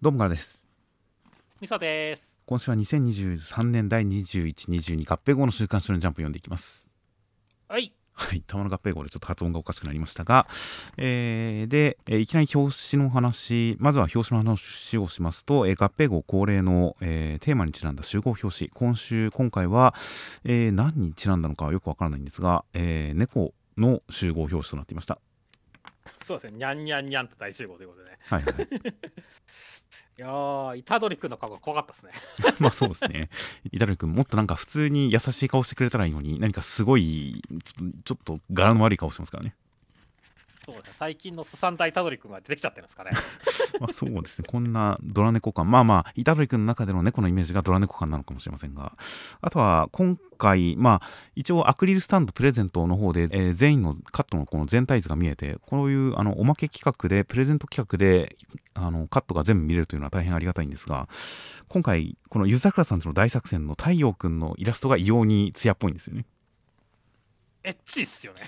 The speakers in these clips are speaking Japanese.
どうもからです。みさです。今週は2023年第2122合併後の週刊誌のジャンプを読んでいきます。はい。はい、玉の合併号でちょっと発音がおかしくなりましたが、えー、で、えーいきなり表紙の話、まずは表紙の話をしますと、えー合併号恒例の、えーテーマにちなんだ集合表紙、今週、今回は、えー何にちなんだのかはよくわからないんですが、えー猫の集合表紙となっていました。そうですね。にゃんにゃんにゃんと大集合ということでね。はいはい。いやー虎杖君の顔が怖かったですね まあそうですね。虎杖君、もっとなんか普通に優しい顔してくれたらいいのに、何かすごい、ちょちょっと柄の悪い顔してますからね。そうですね最近のすさんだ虎杖君が出てきちゃってるんですかね。まあそうですね、こんなドラ猫感、まあまあ、板鳥君の中での猫のイメージがドラ猫感なのかもしれませんが、あとは今回、まあ、一応アクリルスタンドプレゼントの方で、えー全員のカットのこの全体図が見えて、こういうあのおまけ企画で、プレゼント企画であのカットが全部見れるというのは大変ありがたいんですが、今回、このゆずさくらさんちの大作戦の太陽君のイラストが異様に艶っぽいんですよね。エッチっすよね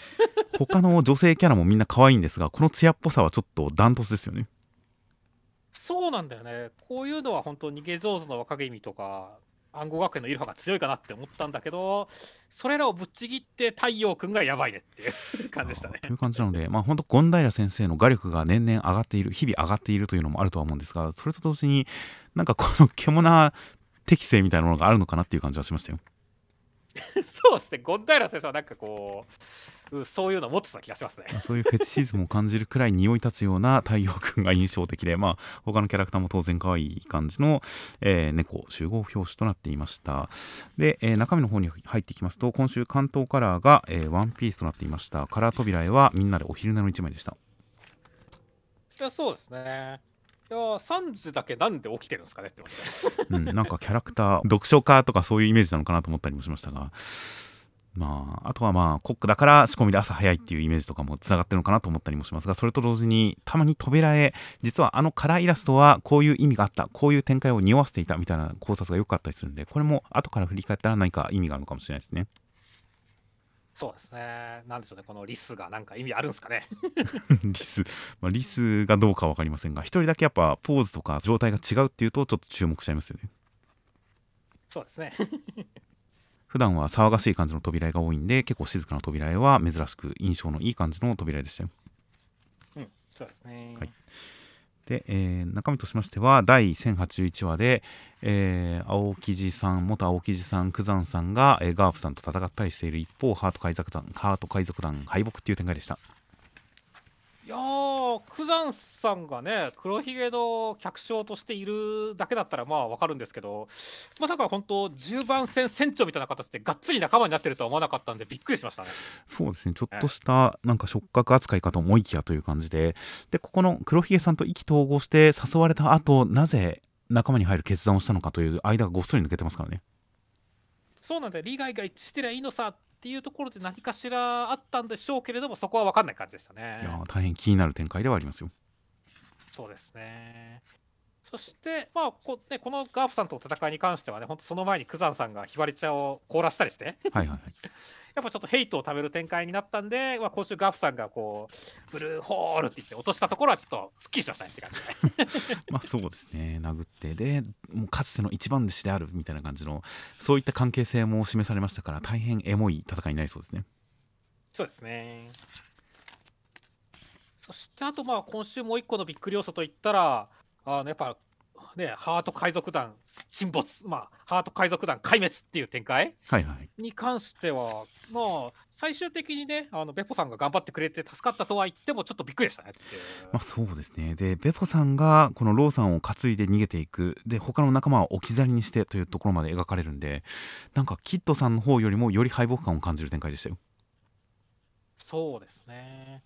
他の女性キャラもみんな可愛いんですが、この艶っぽさはちょっとダントツですよね。そうなんだよねこういうのは本当逃げ上手の若君とか暗号学園のイルハが強いかなって思ったんだけどそれらをぶっちぎって太陽君がやばいねっていう 感じでしたねという感じなので、まあ、本当、権平先生の画力が年々上がっている、日々上がっているというのもあるとは思うんですが、それと同時に、なんかこの獣適性みたいなものがあるのかなっていう感じはしましたよ。そうですねゴンダイラ先生はなんかこううんそういうの持ってた気がしますねそういうフェチシズムを感じるくらい匂い立つような太陽君が印象的で、まあ、他のキャラクターも当然可愛い感じの、えー猫集合表紙となっていました。で、えー中身の方に入っていきますと、今週関東カラーが、えーワンピースとなっていました。カラー扉絵はみんなでお昼寝の一枚でした。いやそうですねいや3時だけなんで起きてるんですかねって言って。うん、なんかキャラクター読書家とかそういうイメージなのかなと思ったりもしましたが。まああとはまあコックだから仕込みで朝早いっていうイメージとかもつながってるのかなと思ったりもしますがそれと同時にたまに扉絵実はあのカラーイラストはこういう意味があったこういう展開を匂わせていたみたいな考察がよくあったりするんでこれも後から振り返ったら何か意味があるのかもしれないですね。そうですね。なんでしょうね。このリスがなんか意味あるんですかね。リス、まあ、リスがどうかは分かりませんが一人だけやっぱポーズとか状態が違うっていうとちょっと注目しちゃいますよね。そうですね。普段は騒がしい感じの扉絵が多いんで結構静かな扉絵は珍しく印象のいい感じの扉絵でしたよ。うんそうですね、はいで、えー中身としましては第1081話で、えー青木地さん元青木地さん九山さんが、えーガーフさんと戦ったりしている一方ハート海賊団ハート海賊団敗北っていう展開でした。いやー九山さんがね黒ひげの客将としているだけだったらまあわかるんですけどまさか本当10番戦船長みたいな形でがっつり仲間になってるとは思わなかったんでびっくりしましたね。そうですね。ちょっとしたなんか触覚扱いかと思いきやという感じで。でここの黒ひげさんと意気投合して誘われた後なぜ仲間に入る決断をしたのかという間がごっそり抜けてますからね。そうなんで利害が一致してりゃいいのさ。っていうところで何かしらあったんでしょうけれどもそこは分かんない感じでしたね。いやー大変気になる展開ではありますよ。そうですね。そしてまあこ,、ね、このガーフさんとの戦いに関してはね本当その前に九山さんがひばり茶を凍らしたりして。はいはいはいやっぱちょっとヘイトを食べる展開になったんで、まあ、今週ガーフさんがこうブルーホールって言って落としたところはちょっとすっきりしましたねって感じで。まあそうですね。殴って。でもうかつての一番弟子であるみたいな感じのそういった関係性も示されましたから大変エモい戦いになりそうですね。そうですね。そしてあとまあ今週もう一個のびっくり要素といったらあのやっぱねハート海賊団沈没まあハート海賊団壊滅っていう展開？はいはい。に関してはまあ最終的にねあのベポさんが頑張ってくれて助かったとは言ってもちょっとびっくりでしたねまあそうですね。でベポさんがこのローさんを担いで逃げていく。で他の仲間を置き去りにしてというところまで描かれるんでなんかキッドさんの方よりもより敗北感を感じる展開でしたよ。そうですね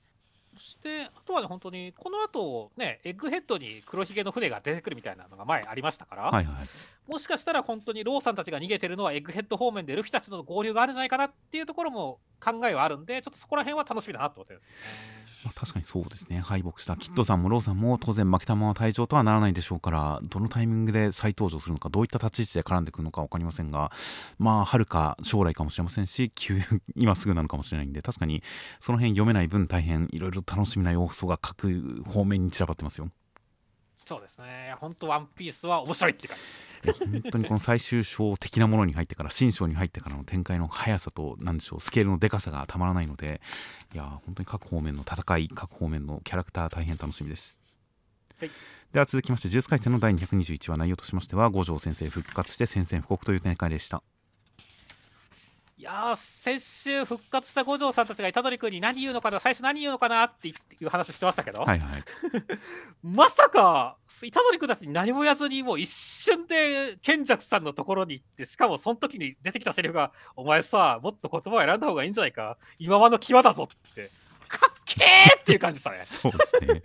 そしてあとはね本当にこの後ねエッグヘッドに黒ひげの船が出てくるみたいなのが前ありましたから、はいはいはいもしかしたら本当にローさんたちが逃げてるのはエッグヘッド方面でルフィたちとの合流があるんじゃないかなっていうところも考えはあるんでちょっとそこら辺は楽しみだなと思ってるんですよね。まあ、確かにそうですね。敗北したキッドさんもローさんも当然負けたまま退場とはならないでしょうからどのタイミングで再登場するのかどういった立ち位置で絡んでくるのか分かりませんがまあはるか将来かもしれませんし急 今すぐなのかもしれないんで確かにその辺読めない分大変いろいろ楽しみな要素が各方面に散らばってますよ。そうですね。本当ワンピースは面白いって感じです。本当にこの最終章的なものに入ってから新章に入ってからの展開の速さと何でしょうスケールのでかさがたまらないのでいや本当に各方面の戦い各方面のキャラクター大変楽しみです、はい。では続きまして「呪術廻戦」の第221話内容としましては五条先生復活して宣戦布告という展開でした。いやー先週復活した五条さんたちが虎杖君に何言うのかな最初何言うのかなっていう話してましたけど、はいはい。まさか虎杖君たちに何も言わずにもう一瞬で賢者さんのところに行ってしかもその時に出てきたセリフが「お前さもっと言葉を選んだ方がいいんじゃないか。今はの際だぞ」って。かっけーっていう感じでしたね。そうですね。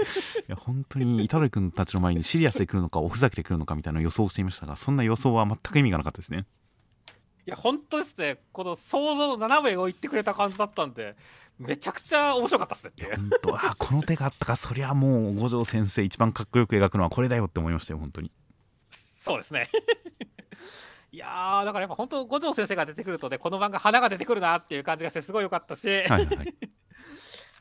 いや本当に虎杖君たちの前にシリアスで来るのかおふざけで来るのかみたいな予想をしていましたがそんな予想は全く意味がなかったですね。いや本当ですね。この想像の斜めを言ってくれた感じだったんでめちゃくちゃ面白かったですねっていう。本当あこの手があったかそりゃもう五条先生一番かっこよく描くのはこれだよって思いましたよ本当に。そうですね。いやーだからやっぱ本当五条先生が出てくるとねこの漫画花が出てくるなっていう感じがしてすごい良かったし、はいはい。は い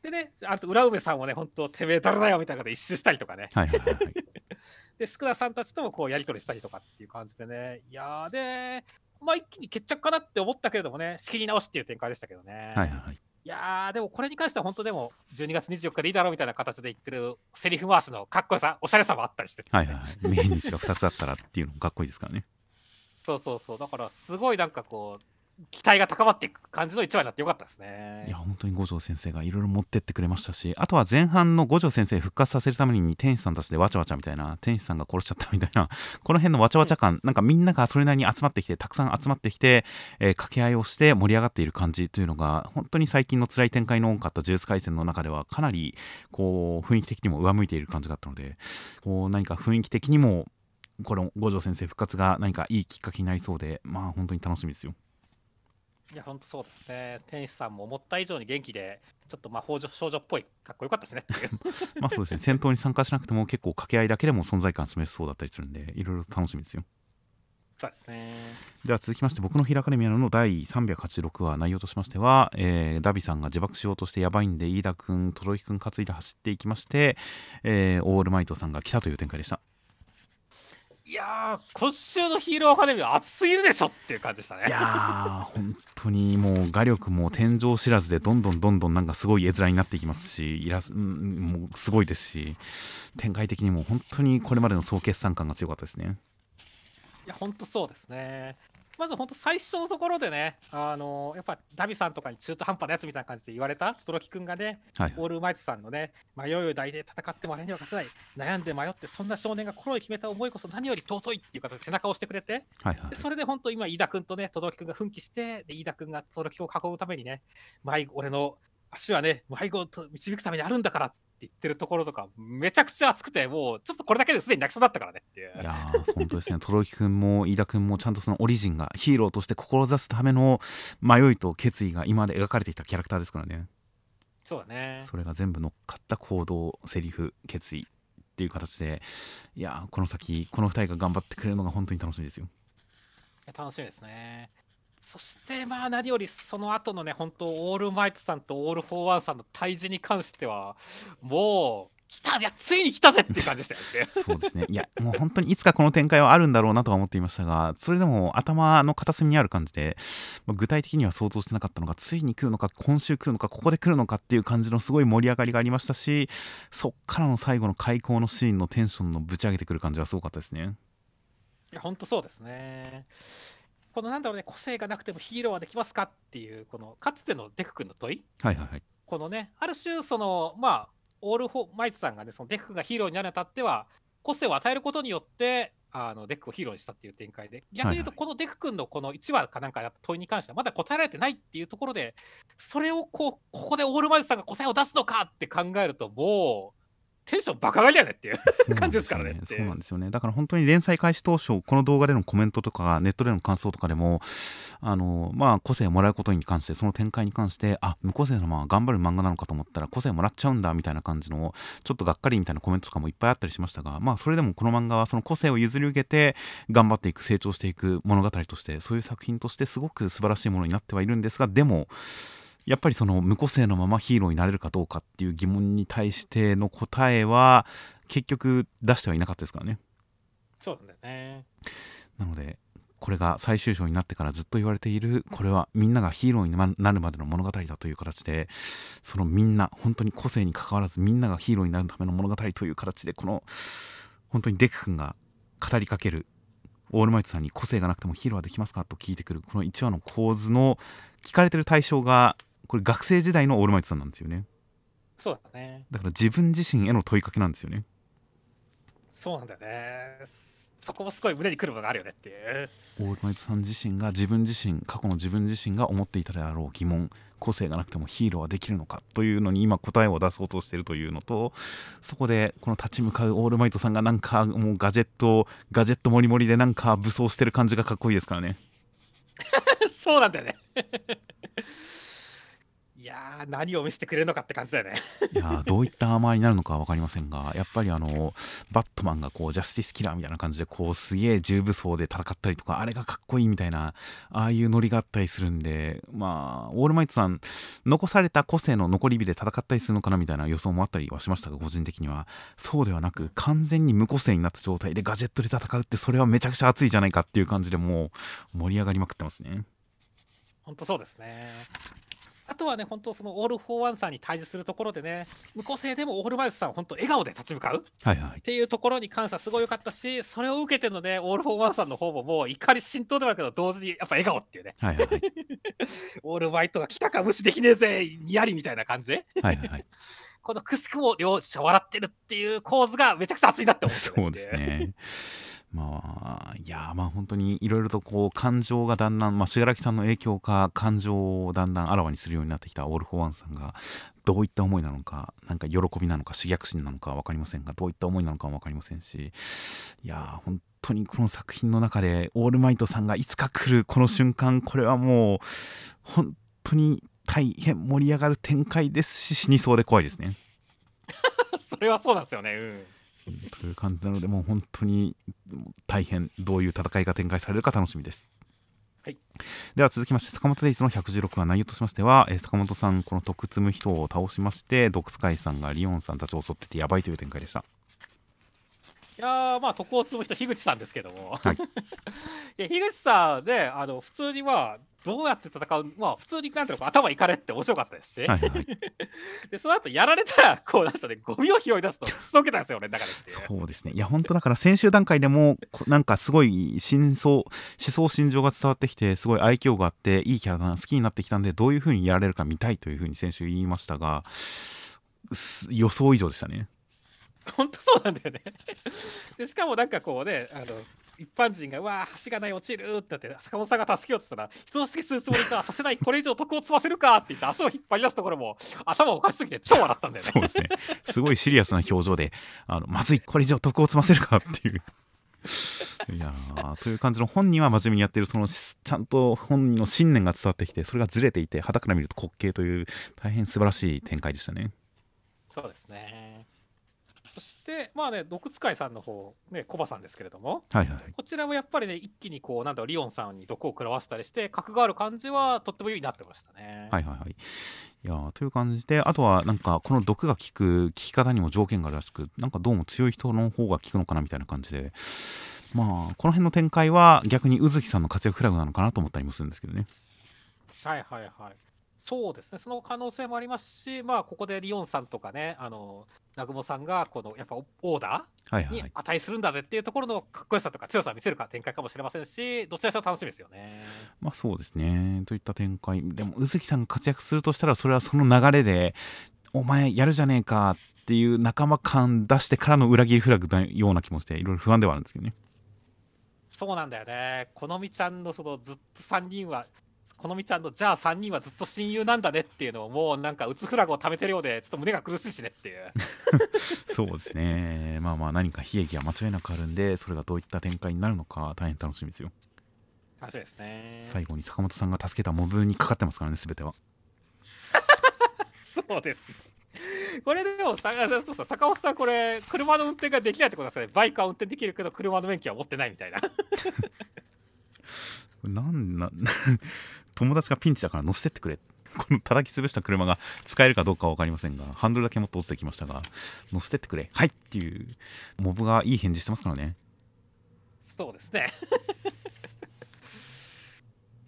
でねあと浦梅さんもね本当てめえ誰だよみたいなので一周したりとかね。はいはいはいはい。でスクダさんたちともこうやり取りしたりとかっていう感じでね。いやーでまあ一気に決着かなって思ったけれどもね仕切り直しっていう展開でしたけどね。はいはいはい。いやーでもこれに関しては本当でも12月24日でいいだろうみたいな形で言ってるセリフ回しのかっこよさおしゃれさもあったりして、はいはいはい。命日が2つあったらっていうのもかっこいいですからね。そうそうそう。だからすごいなんかこう期待が高まっていく感じの一話になってよかったですね。いや本当に五条先生がいろいろ持ってってくれましたしあとは前半の五条先生復活させるために天使さんたちでわちゃわちゃみたいな天使さんが殺しちゃったみたいな この辺のわちゃわちゃ感、なんかみんながそれなりに集まってきてたくさん集まってきて、えー掛け合いをして盛り上がっている感じというのが本当に最近の辛い展開の多かった呪術廻戦の中ではかなりこう雰囲気的にも上向いている感じがあったのでこう何か雰囲気的にもこの五条先生復活が何かいいきっかけになりそうでまあ本当に楽しみですよ。いや本当そうですね。天使さんも思った以上に元気でちょっと魔法少女っぽいかっこよかったしね。っていう。まあそうですね。戦闘に参加しなくても結構掛け合いだけでも存在感示せそうだったりするんでいろいろ楽しみですよ。そうですね。では続きまして僕の「ヒラカデミア」の第386話内容としましては、えーダビさんが自爆しようとしてやばいんで飯田君轟君担いで走っていきまして、えーオールマイトさんが来たという展開でしたいやー今週のヒーローアカデミーは熱すぎるでしょっていう感じでしたね。いやー本当にもう画力も天井知らずでどんどんどんどんなんかすごい絵面になっていきますしイラスうんもうすごいですし展開的にも本当にこれまでの総決算感が強かったですね。いや本当そうですねまず本当最初のところでねあのやっぱダビさんとかに中途半端なやつみたいな感じで言われた轟くんがねはいオールマイトさんのね迷いを抱いて戦ってもあれには勝てない。悩んで迷ってそんな少年が心に決めた思いこそ何より尊いっていう形で背中を押してくれてはいはいでそれで本当今飯田君とね轟君が奮起してで飯田君が轟君を囲むためにね迷子俺の足はね迷子をと導くためにあるんだからって言ってるところとかめちゃくちゃ熱くてもうちょっとこれだけですでに泣きそうだったからねっていう。いやー本当ですね。轟くんも飯田くんもちゃんとそのオリジンがヒーローとして志すための迷いと決意が今まで描かれてきたキャラクターですからね。そうだね。それが全部乗っかった行動セリフ決意っていう形でいやーこの先この2人が頑張ってくれるのが本当に楽しみですよ。楽しみですね。そしてまあ何よりその後のね本当オールマイトさんとオール・フォー・ワンさんの対峙に関してはもう来たいやついに来たぜっていう感じでしたよね。そうですねいやもう本当にいつかこの展開はあるんだろうなとは思っていましたがそれでも頭の片隅にある感じで、まあ具体的には想像してなかったのがついに来るのか今週来るのかここで来るのかっていう感じのすごい盛り上がりがありましたしそっからの最後の邂逅のシーンのテンションのぶち上げてくる感じはすごかったですねいや本当そうですね。このなんだろうね個性がなくてもヒーローはできますかっていうこのかつてのデク君の問い？はいはいはい。このねある種そのまあオール・フォー・マイトさんがねそのデク君がヒーローになるにあたっては個性を与えることによってあのデクをヒーローにしたっていう展開で。逆に言うとはいこのデク君のこの1話かなんかやった問いに関してはまだ答えられてないっていうところでそれをこうここでオールマイトさんが答えを出すのかって考えるともうテンションバカ上がりだよねっていう感じですからねそうなんですよね。だから本当に連載開始当初この動画でのコメントとかネットでの感想とかでもあのまあ個性をもらうことに関してその展開に関してあ無個性のまま頑張る漫画なのかと思ったら個性もらっちゃうんだみたいな感じのちょっとがっかりみたいなコメントとかもいっぱいあったりしましたがまあそれでもこの漫画はその個性を譲り受けて頑張っていく成長していく物語としてそういう作品としてすごく素晴らしいものになってはいるんですがでもやっぱりその無個性のままヒーローになれるかどうかっていう疑問に対しての答えは結局出してはいなかったですからね。そうだよね。なのでこれが最終章になってからずっと言われているこれはみんながヒーローになるまでの物語だという形でそのみんな本当に個性に関わらずみんながヒーローになるための物語という形でこの本当にデク君が語りかけるオールマイトさんに個性がなくてもヒーローはできますかと聞いてくるこの1話の構図の聞かれてる対象がこれ学生時代のオールマイトさんなんですよね。そうだね。だから自分自身への問いかけなんですよね。そうなんだよね。そこもすごい胸にくるものがあるよねっていう。オールマイトさん自身が自分自身過去の自分自身が思っていたであろう疑問個性がなくてもヒーローはできるのかというのに今答えを出そうとしているというのとそこでこの立ち向かうオールマイトさんがなんかもうガジェットガジェットモリモリでなんか武装してる感じがかっこいいですからね。そうなんだよね。いやー何を見せてくれるのかって感じだよねいやどういったアーマーになるのかは分かりませんがやっぱりあのバットマンがこうジャスティスキラーみたいな感じでこうすげえ重武装で戦ったりとかあれがかっこいいみたいなああいうノリがあったりするんでまあオールマイトさん残された個性の残り火で戦ったりするのかなみたいな予想もあったりはしましたが個人的にはそうではなく完全に無個性になった状態でガジェットで戦うってそれはめちゃくちゃ熱いじゃないかっていう感じでもう盛り上がりまくってますね。本当そうですねあとはね、本当そのオール・フォー・ワンさんに対峙するところでね、無個性でもオールマイトさん、本当笑顔で立ち向かうはいはい。っていうところに関してはすごい良かったし、それを受けてのね、オール・フォー・ワンさんの方ももう怒り心頭ではあるけど、同時にやっぱ笑顔っていうね、はいはいはい。オールマイトが来たか無視できねえぜ、にやりみたいな感じはいはいはい。このくしくも両者笑ってるっていう構図がめちゃくちゃ熱いなって思ってそうです。ね。まあ、いや、まあ本当にいろいろとこう感情がだんだん、まあ、死柄木さんの影響か、感情をだんだんあらわにするようになってきたオール・フォー・ワンさんが、どういった思いなのか、なんか喜びなのか、嗜虐心なのか分かりませんが、どういった思いなのかも分かりませんし、いや、本当にこの作品の中で、オールマイトさんがいつか来るこの瞬間、これはもう、本当に大変盛り上がる展開ですし、死にそうで怖いですね。それはそうなんですよね。うん。という感じなので、もう本当に大変どういう戦いが展開されるか楽しみです。はい、では続きまして坂本デイズの116話内容としましては、えー坂本さんこの徳積む人を倒しましてドクスカイさんがリオンさんたちを襲っててやばいという展開でした。いやーまあ徳を積む人樋口さんですけども、はい。いや樋口さんねあの普通にまあどうやって戦うまあ普通になんていうのか頭いかれって面白かったですし、はいはい。でその後やられたらこうなんでしょうねゴミを拾い出すと くっそけたんですよ俺の中でっていう。そうですね。いや本当だから先週段階でもこ なんかすごい真相思想心情が伝わってきてすごい愛嬌があっていいキャラだな好きになってきたんでどういう風にやられるか見たいという風に先週言いましたがす予想以上でしたね。本当そうなんだよね。でしかもなんかこうねあの一般人が「うわー橋がない落ちる」ってなって坂本さんが助けようとしたら「人助けするつもりかさせないこれ以上徳を積ませるか」って言って足を引っ張り出すところも頭おかしすぎて超笑ったんだよねそうですね。すごいシリアスな表情で、あのまずい、これ以上徳を積ませるかっていう。いやーという感じの本人は真面目にやってるそのしちゃんと本人の信念が伝わってきてそれがずれていて肌から見ると滑稽という大変素晴らしい展開でしたね。そうですねそしてまあね毒使いさんの方ねコバさんですけれどもはいはい。こちらもやっぱりね一気にこうなんだろうリオンさんに毒を食らわせたりして格がある感じはとってもいいなってましたねはいはいはい。いやーという感じであとはなんかこの毒が効く効き方にも条件があるらしくなんかどうも強い人の方が効くのかなみたいな感じでまあこの辺の展開は逆に宇月さんの活躍フラグなのかなと思ったりもするんですけどね。はいはいはいそうですねその可能性もありますしまあここでリオンさんとかねあの南雲さんがこのやっぱオーダ。ーに値するんだぜっていうところのかっこよさとか強さを見せるか展開かもしれませんしどちらにし楽しみですよねまあそうですね。といった展開。でも、宇月さんが活躍するとしたら、それはその流れで、お前やるじゃねえかっていう仲間感出してからの裏切りフラグのような気もして、いろいろ不安ではあるんですけどね。そうなんだよねこのみちゃんのそのずっと3人はこのみちゃんのじゃあ3人はずっと親友なんだねっていうのをもうなんか打つフラグを貯めてるようでちょっと胸が苦しいしねっていう そうですね。まあまあ、何か悲劇は間違いなくあるんで、それがどういった展開になるのか、大変楽しみですよ。楽しみですね最後に坂本さんが助けたモブにかかってますからね、すべては。そうですねこれでもさそうそう坂本さんこれ車の運転ができないってことですかねバイクは運転できるけど車の免許は持ってないみたいな なんな、友達がピンチだから乗せてってくれ。この叩き潰した車が使えるかどうかは分かりませんがハンドルだけ持って落ちてきましたが乗せてってくれ。はいっていうモブがいい返事してますからね。そうですね。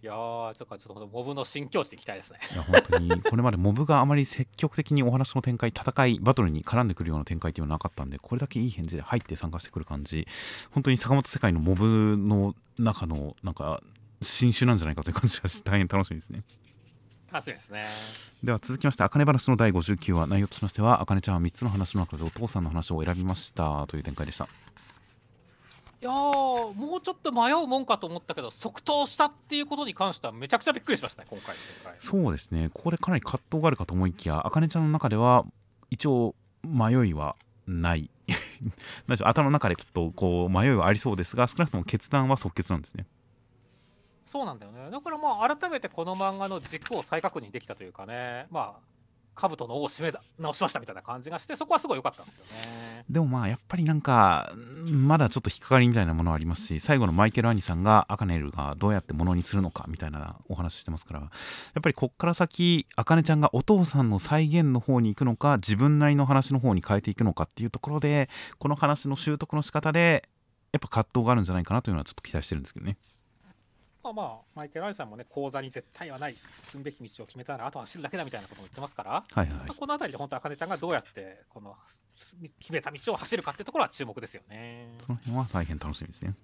いやーちょっとちょっとモブの新境地に行きたいですね。いや本当にこれまでモブがあまり積極的にお話の展開戦いバトルに絡んでくるような展開っていうのはなかったんでこれだけいい返事で入って参加してくる感じ本当に坂本世界のモブの中のなんか新種なんじゃないかという感じがして大変楽しみですね楽しみですねでは続きまして、あかね話の第59話、内容としましては、あかねちゃんは3つの話の中でお父さんの話を選びましたという展開でした。いやーもうちょっと迷うもんかと思ったけど即答したっていうことに関してはめちゃくちゃびっくりしましたね今回のそうですね、ここでかなり葛藤があるかと思いきや、あかねちゃんの中では、一応、迷いはない。頭の中でちょっとこう迷いはありそうですが、少なくとも決断は即決なんですね。そうなんだよね。だからまあ改めてこの漫画の軸を再確認できたというかね。まあ兜の尾を締め直しましたみたいな感じがしてそこはすごい良かったんですよね。でもまあやっぱりなんかまだちょっと引っかかりみたいなものはありますし最後のマイケル・アニさんがアカネルがどうやってものにするのかみたいなお話してますからやっぱりこっから先アカネちゃんがお父さんの再現の方に行くのか自分なりの話の方に変えていくのかっていうところでこの話の習得の仕方でやっぱ葛藤があるんじゃないかなというのはちょっと期待してるんですけどね。まあまあマイケル・アイさんもね講座に絶対はない進むべき道を決めたらあとは走るだけだみたいなことも言ってますから、はいはいまあこの辺りで本当あかねちゃんがどうやってこの決めた道を走るかっていうところは注目ですよねその辺は大変楽しみですね。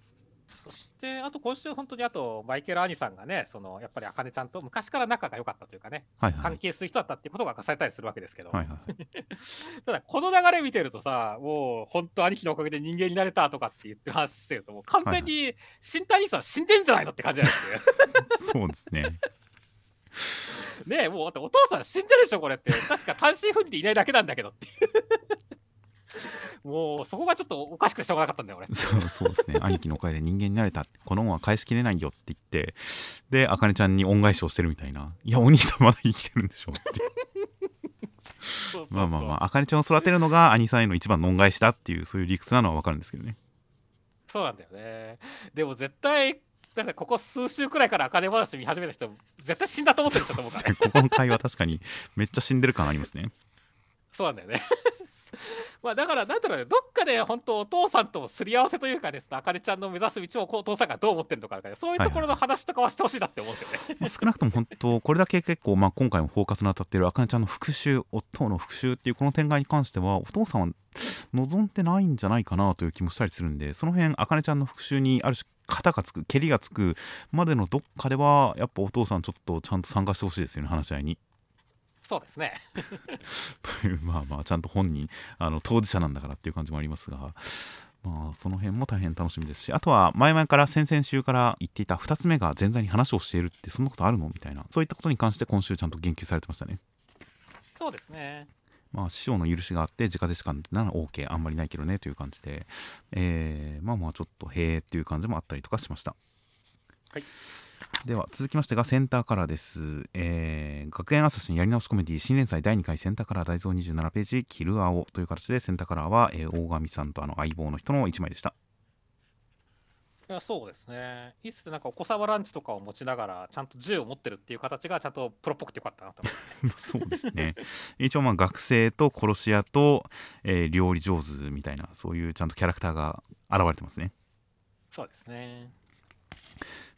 そしてあと今週本当にあとマイケル・アニさんがねそのやっぱりあかねちゃんと昔から仲が良かったというかねはいはい。関係する人だったっていうことが明かされたりするわけですけど、はいはい。ただこの流れ見てるとさもう本当兄貴のおかげで人間になれたとかって言ってる話してるともう完全に新谷さん死んでんじゃないのって感じなんですよ そうですね。ねえもうお父さん死んでるでしょこれって。確か単身赴任でいないだけなんだけどってもうそこがちょっとおかしくてしょうがなかったんだよ俺。そうそうですね。兄貴のおかげで人間になれたこの恩は返しきれないよって言ってであかねちゃんに恩返しをしてるみたいな。いやお兄さんまだ生きてるんでしょって。そうそうそうまあまあまああかねちゃんを育てるのが兄さんへの一番の恩返しだっていうそういう理屈なのは分かるんですけどね。そうなんだよね。でも絶対だってここ数週くらいから金話見始めた人絶対死んだと思ってる人と思うからね。ここの会話確かにめっちゃ死んでる感ありますね。そうなんだよね まあだからなんだろうねどっかで本当お父さんとすり合わせというかねそのあかねちゃんの目指す道をお父さんがどう思ってるのかねそういうところの話とかはしてほしいなって思うんですよね、まあ少なくとも本当これだけ結構、まあ、今回もフォーカスの当たっているあかねちゃんの復讐夫の復讐っていうこの展開に関してはお父さんは望んでないんじゃないかなという気もしたりするんでその辺あかねちゃんの復讐にある種肩がつく蹴りがつくまでのどっかではやっぱお父さんちょっとちゃんと参加してほしいですよね話し合いに。そうですねというまあまあちゃんと本人あの当事者なんだからっていう感じもありますが。まあ、その辺も大変楽しみですしあとは前々から先々週から言っていた2つ目が前座に話をしているってそんなことあるのみたいなそういったことに関して今週ちゃんと言及されてましたね。そうですねまあ、師匠の許しがあって直弟子間なら OK あんまりないけどねという感じで、えーまあまあちょっとへーっていう感じもあったりとかしました。はいでは続きましてがセンターカラーです、えー学園朝日のやり直しコメディ新連載第2回センターカラー大蔵27ページ「キル青」という形でセンターカラーは、えー大神さんとあの相棒の人の1枚でした。いやそうですね。いっすなんかお子様ランチとかを持ちながらちゃんと銃を持ってるっていう形がちゃんとプロっぽくてよかったなと思います そうですね。一応まあ学生と殺し屋と、えー料理上手みたいなそういうちゃんとキャラクターが現れてますね。そうですね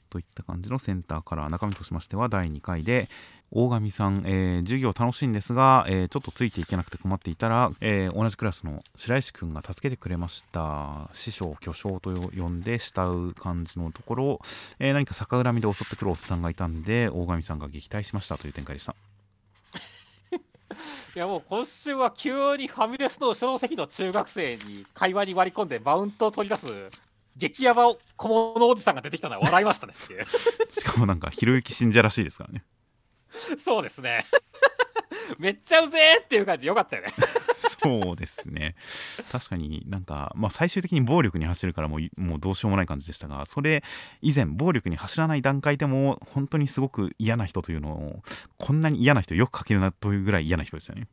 といった感じのセンターカラー中身としましては第2回で大神さん、えー授業楽しいんですが、えーちょっとついていけなくて困っていたら、えー同じクラスの白石くんが助けてくれました。師匠巨匠と呼んで慕う感じのところ、え何か逆恨みで襲ってくるおっさんがいたんで大神さんが撃退しましたという展開でした。いやもう今週は急にファミレスの後ろの席の中学生に会話に割り込んでマウントを取り出す激ヤバ小物おじさんが出てきたのは笑いましたね しかもなんかひろゆき信者らしいですからね。そうですね。めっちゃうぜーっていう感じよかったよね。そうですね。確かになんか、まあ、最終的に暴力に走るからもういもうどうしようもない感じでしたがそれ以前暴力に走らない段階でも本当にすごく嫌な人というのをこんなに嫌な人よく描けるなというぐらい嫌な人でしたね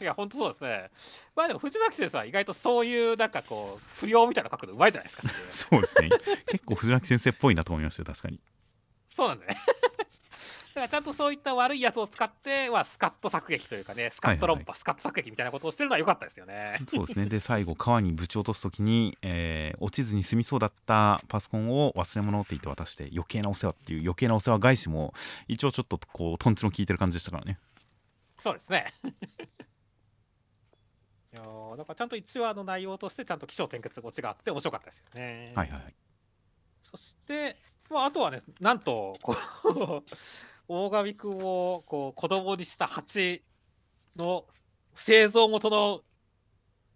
いや本当そうですね。まあでも藤巻先生は意外とそういうなんかこう不良みたいなの書くのうまいじゃないですか。そうですね。結構藤巻先生っぽいなと思いましたよ確かに。そうなんだね。からちゃんとそういった悪いやつを使って、まあ、スカット削撃というかねスカット論破、はいはいスカット削撃みたいなことをしてるのは良かったですよね。そうですね。で最後川にぶち落とす時に、えー落ちずに済みそうだったパソコンを忘れ物って言って渡して余計なお世話っていう余計なお世話返しも一応ちょっとこうトンチの効いてる感じでしたからね。そうですね。いやーだからちゃんと1話の内容としてちゃんと起承転結オチがあって面白かったですよね。はいはいはい。そして、まあ、あとはねなんとこう 大神君をこう子供にした蜂の製造元の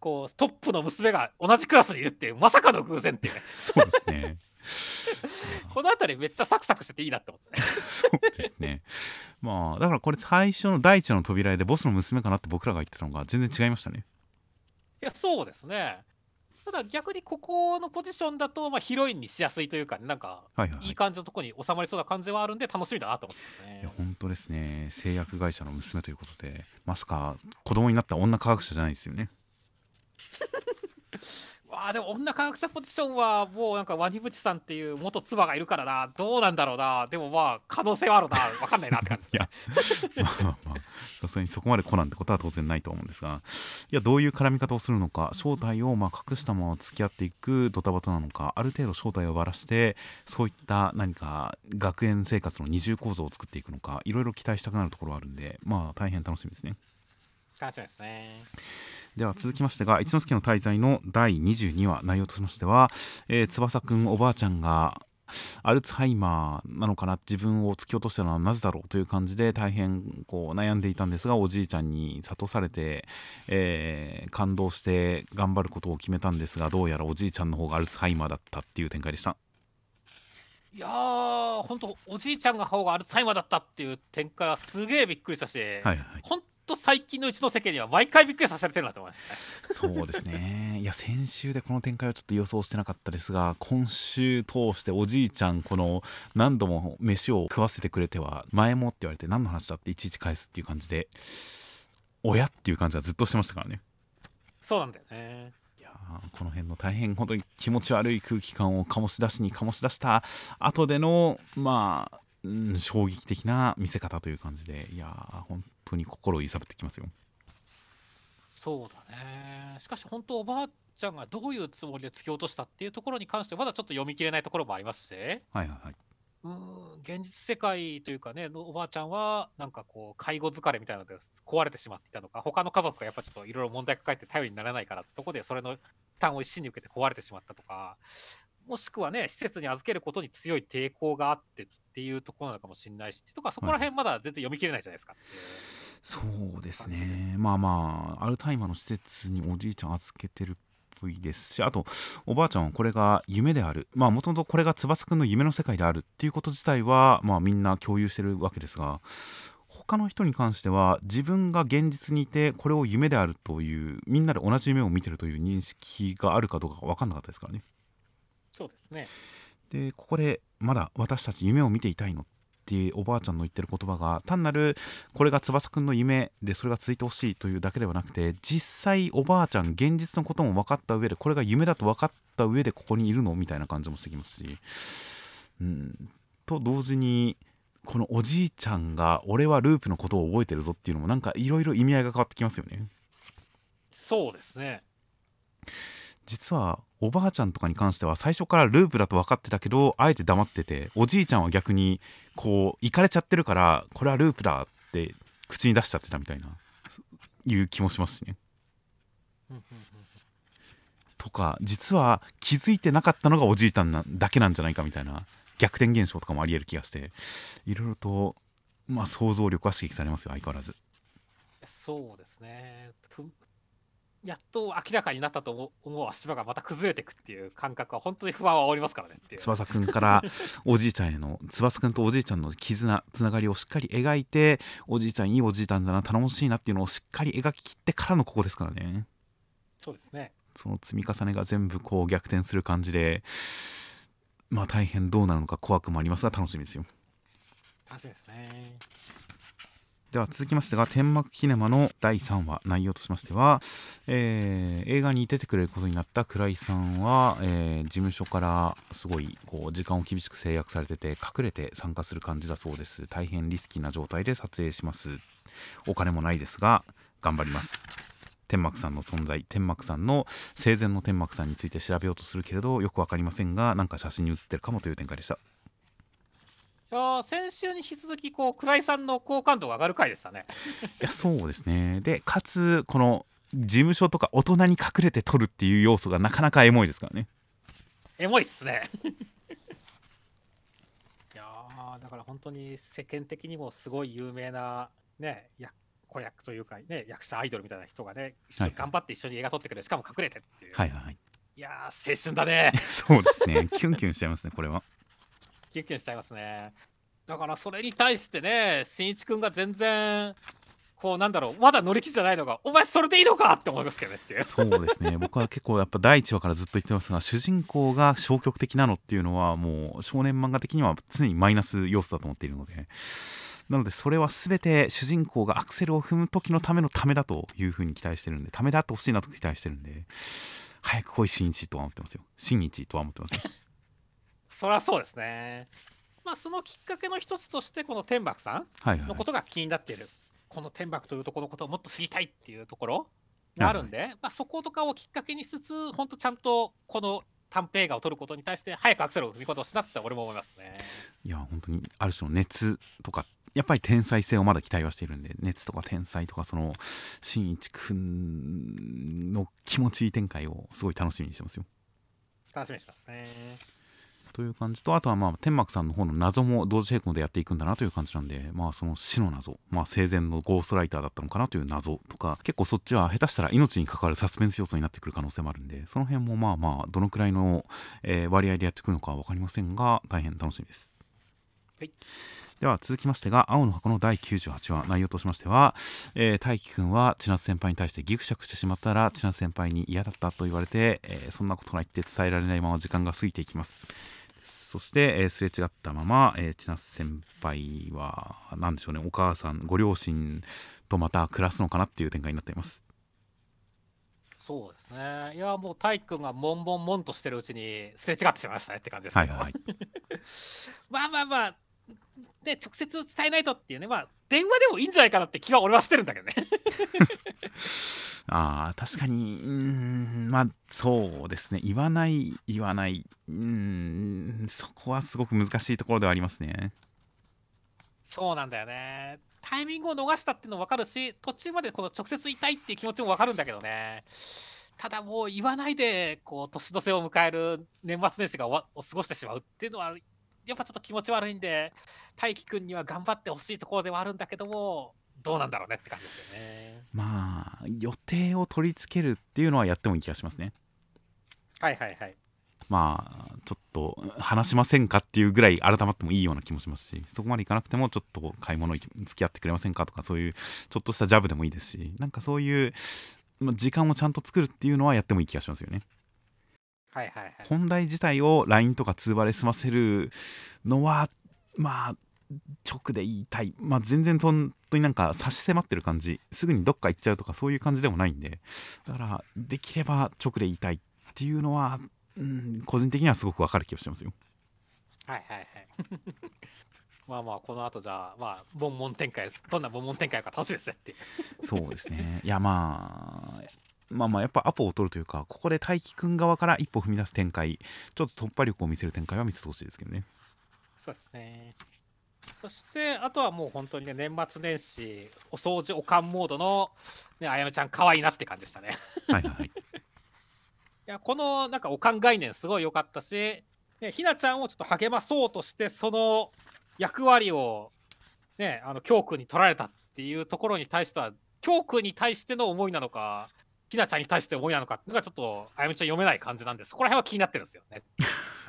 こうトップの娘が同じクラスにいるっていうまさかの偶然っていうね。そうですね。この辺りめっちゃサクサクしてていいなって思ってね。そうですね。まあだからこれ最初の第一の扉絵でボスの娘かなって僕らが言ってたのが全然違いましたねいやそうですね。ただ逆にここのポジションだと、まあ、ヒロインにしやすいというか、なんかはいはい、感じのところに収まりそうな感じはあるんで楽しみだなと思ってますね。いや本当ですね。製薬会社の娘ということでまさか子供になった女科学者じゃないですよね。わあでも女科学者ポジションはもうなんかワニブチさんっていう元妻がいるからな。どうなんだろうな。でもまあ可能性はあるな。分かんないなって感じ。ですいや。まあまあまあさすがにそこまでコナンってことは当然ないと思うんですがいやどういう絡み方をするのか正体をまあ隠したまま付き合っていくドタバタなのかある程度正体をばらしてそういった何か学園生活の二重構造を作っていくのかいろいろ期待したくなるところはあるんでまあ大変楽しみですね楽しみですね。では続きましてが一之輔の滞在の第22話内容としましては、えー翼くんおばあちゃんがアルツハイマーなのかな自分を突き落としたのはなぜだろうという感じで大変こう悩んでいたんですがおじいちゃんに諭されて、えー感動して頑張ることを決めたんですがどうやらおじいちゃんの方がアルツハイマーだったっていう展開でした。いやーほんとおじいちゃんが方がアルツハイマーだったっていう展開はすげえびっくりしたし、はいはいはい。ほんと最近のうちの世間には毎回びっくりさせれてるなと思いましたね。そうですね。いや先週でこの展開はちょっと予想してなかったですが今週通しておじいちゃんこの何度も飯を食わせてくれては前もって言われて何の話だっていちいち返すっていう感じで親っていう感じはずっとしてましたからね。そうなんだよね。いやーこの辺の大変本当に気持ち悪い空気感を醸し出しに醸し出した後でのまあ、うん衝撃的な見せ方という感じでいやー本当に心を揺さぶってきますよ。そうだね。しかし本当おばあちゃんがどういうつもりで突き落としたっていうところに関してはまだちょっと読み切れないところもありますし。はいはいはい。うん現実世界というかねのおばあちゃんはなんかこう介護疲れみたいなので壊れてしまっていたのか他の家族がやっぱちょっといろいろ問題抱えて頼りにならないからとこでそれの負担を一身に受けて壊れてしまったとかもしくはね施設に預けることに強い抵抗があってっていうところなのかもしれないしとかそこら辺まだ全然読み切れないじゃないですか。っていう。そうで。すねまあまあアルタイマーの施設におじいちゃん預けてるっぽいですしあとおばあちゃんはこれが夢である。まあもともとこれが翼くんの夢の世界であるっていうこと自体はまあみんな共有してるわけですが他の人に関しては自分が現実にいてこれを夢であるというみんなで同じ夢を見てるという認識があるかどうか分かんなかったですからねそうですね。でここでまだ私たち夢を見ていたいのっておばあちゃんの言ってる言葉が単なるこれが翼くんの夢でそれが続いてほしいというだけではなくて実際おばあちゃん現実のことも分かった上でこれが夢だと分かった上でここにいるのみたいな感じもしてきますし。うん。と同時にこのおじいちゃんが俺はループのことを覚えてるぞっていうのもなんかいろいろ意味合いが変わってきますよね。そうですね実はおばあちゃんとかに関しては最初からループだと分かってたけどあえて黙ってておじいちゃんは逆にこう行かれちゃってるからこれはループだって口に出しちゃってたみたいないう気もしますしね。とか実は気づいてなかったのがおじいちゃんなだけなんじゃないかみたいな逆転現象とかもありえる気がしていろいろとまあ想像力は刺激されますよ相変わらず。そうですね。やっと明らかになったと思う足場がまた崩れていくっていう感覚は本当に不安は煽りますからねって翼くんからおじいちゃんへの翼くんとおじいちゃんの絆つながりをしっかり描いておじいちゃんいいおじいちゃんだな頼もしいなっていうのをしっかり描ききってからのここですからね。そうですね。その積み重ねが全部こう逆転する感じでまあ大変どうなるのか怖くもありますが楽しみですよ。楽しみですねでは続きましてが天幕キネマの第3話内容としましては、えー映画に出てくれることになった倉井さんは、えー事務所からすごいこう時間を厳しく制約されてて隠れて参加する感じだそうです。大変リスキーな状態で撮影します。お金もないですが頑張ります。天幕さんの存在天幕さんの生前の天幕さんについて調べようとするけれどよく分かりませんがなんか写真に写ってるかもという展開でした。やー先週に引き続きこう倉井さんの好感度が上がる回でしたね。いやそうですね。でかつこの事務所とか大人に隠れて撮るっていう要素がなかなかエモいですからね。エモいっすね。いやーだから本当に世間的にもすごい有名なねや子役というかね役者アイドルみたいな人がね一緒はいに頑張って一緒に映画撮ってくれるしかも隠れてっていう、はいはいはい。いやー青春だね。そうですね。キュンキュンしちゃいますねこれはキュンキュンしちゃいますね。だからそれに対してねしんいちくんが全然こうなんだろうまだ乗り気じゃないのがお前それでいいのかって思いますけどねってそうですね。僕は結構やっぱ第1話からずっと言ってますが主人公が消極的なのっていうのはもう少年漫画的には常にマイナス要素だと思っているので。なのでそれは全て主人公がアクセルを踏む時のためのためだというふうに期待してるんでためであってほしいなと期待してるんで早く来い新一とは思ってますよ。新一とは思ってますよ。そりゃそうですねまあそのきっかけの一つとしてこの天幕さんはいはいのことが気になっている、この天幕というところのことをもっと知りたいっていうところがあるんで、まあ、そことかをきっかけにしつつ本当ちゃんとこの短編映画を撮ることに対して早くアクセルを踏み込んでほしいなって俺も思いますね。いや本当にある種の熱とかやっぱり天才性をまだ期待はしているんで熱とか天才とかその新一くんの気持ちいい展開をすごい楽しみにしてますよ。楽しみにしますね。という感じとあとはまあ天幕さんの方の謎も同時並行でやっていくんだなという感じなんでまあその死の謎まあ生前のゴーストライターだったのかなという謎とか結構そっちは下手したら命に関わるサスペンス要素になってくる可能性もあるんでその辺もまあまあどのくらいの、えー割合でやってくるのかは分かりませんが大変楽しみです。はいでは続きましてが青の箱の第98話内容としましては、えー大輝くんは千夏先輩に対してギクシャクしてしまったら千夏先輩に嫌だったと言われて、えーそんなことないって伝えられないまま時間が過ぎていきますそして、えーすれ違ったまま、えー千夏先輩は何でしょうねお母さんご両親とまた暮らすのかなっていう展開になっていますそうですね。いやもう大輝くんがモンモンモンとしてるうちにすれ違ってしまいましたねって感じですけど。はいはいはい まあまあまあ、ね、直接伝えないとっていうね、まあ、電話でもいいんじゃないかなって気は俺はしてるんだけどね。あー確かにうーんまあそうですね言わない言わないうーんそこはすごく難しいところではありますねそうなんだよね。タイミングを逃したっていうのも分かるし、途中までこの直接言いたいっていう気持ちも分かるんだけどね。ただもう言わないで、こう、年の瀬を迎える年末年始が終わを過ごしてしまうっていうのは、やっぱちょっと気持ち悪いんで、大輝くんには頑張ってほしいところではあるんだけども、どうなんだろうねって感じですよね。まあ予定を取り付けるっていうのはやってもいい気がしますねはいはいはい。まあちょっと話しませんかっていうぐらい改まってもいいような気もしますしそこまでいかなくてもちょっと買い物に付き合ってくれませんかとかそういうちょっとしたジャブでもいいですしなんかそういうまあ時間をちゃんと作るっていうのはやってもいい気がしますよねはいはいはい。本題自体を LINE とか通話で済ませるのはまあ直で言いたいまあ全然本当になんか差し迫ってる感じすぐにどっか行っちゃうとかそういう感じでもないんでだからできれば直で言いたいっていうのは、うん、個人的にはすごくわかる気がしてますよはいはいはい。まあまあ、この後じゃあ、まあ、ボンボン展開です。どんなボンボン展開か楽しみですねっていう。そうですねいやまあまあまあやっぱアポを取るというかここで大輝くん側から一歩踏み出す展開ちょっと突破力を見せる展開は見せてほしいですけどねそうですね。そして、あとはもう本当にね、年末年始、お掃除おかんモードの、ね、あやめちゃん、可愛いなって感じでしたね。いはいはいは いや、このなんかおかん概念、すごい良かったし、ね、ひなちゃんをちょっと励まそうとして、その役割を、ね、あの教訓に取られたっていうところに対しては、教訓に対しての思いなのか、ひなちゃんに対して思いなのかっていうのが、ちょっとあやめちゃん読めない感じなんで、そこら辺は気になってるんですよね。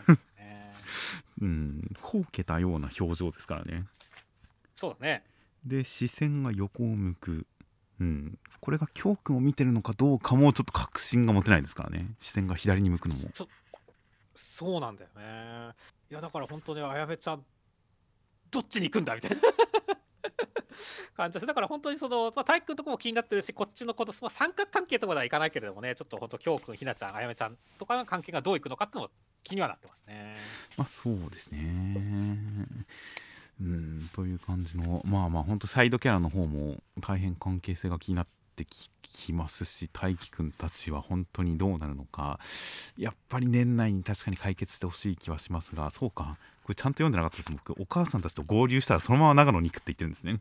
うんほうけたような表情ですからね。そうだね。で視線が横を向く、うん、これが教訓を見てるのかどうかもちょっと確信が持てないですからね。視線が左に向くのも。そそうなんだよね。いやだから本当にあやめちゃんどっちに行くんだみたいな感じだしだから本当にその、まあ、体育のとこも気になってるしこっちのこと、まあ、三角関係とまではいかないけれどもねちょっと本当京くんひなちゃんあやめちゃんとかの関係がどういくのかっていうのも気にはなってますね。まあそうですね。うんという感じのまあまあ本当サイドキャラの方も大変関係性が気になってききますし大輝くんたちは本当にどうなるのかやっぱり年内に確かに解決してほしい気はしますがそうかこれちゃんと読んでなかったです僕お母さんたちと合流したらそのまま長野に行くって言ってるんですね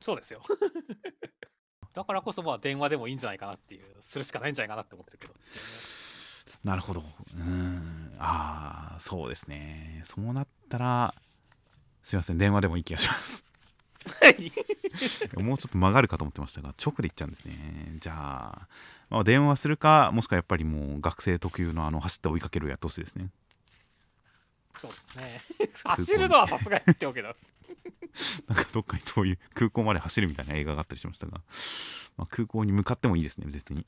そうですよ。だからこそまあ電話でもいいんじゃないかなっていうするしかないんじゃないかなって思ってるけど。なるほど。うん。ああそうですね。そうなったらすいません。電話でもいい気がします。はい。もうちょっと曲がるかと思ってましたが直で行っちゃうんですね。じゃあ、まあ、電話するかもしくはやっぱりもう学生特有のあの走って追いかけるやってほしいですね。そうですね。走るのはさすがにってわけだ なんかどっかにそういう空港まで走るみたいな映画があったりしましたが、まあ、空港に向かってもいいですね別に。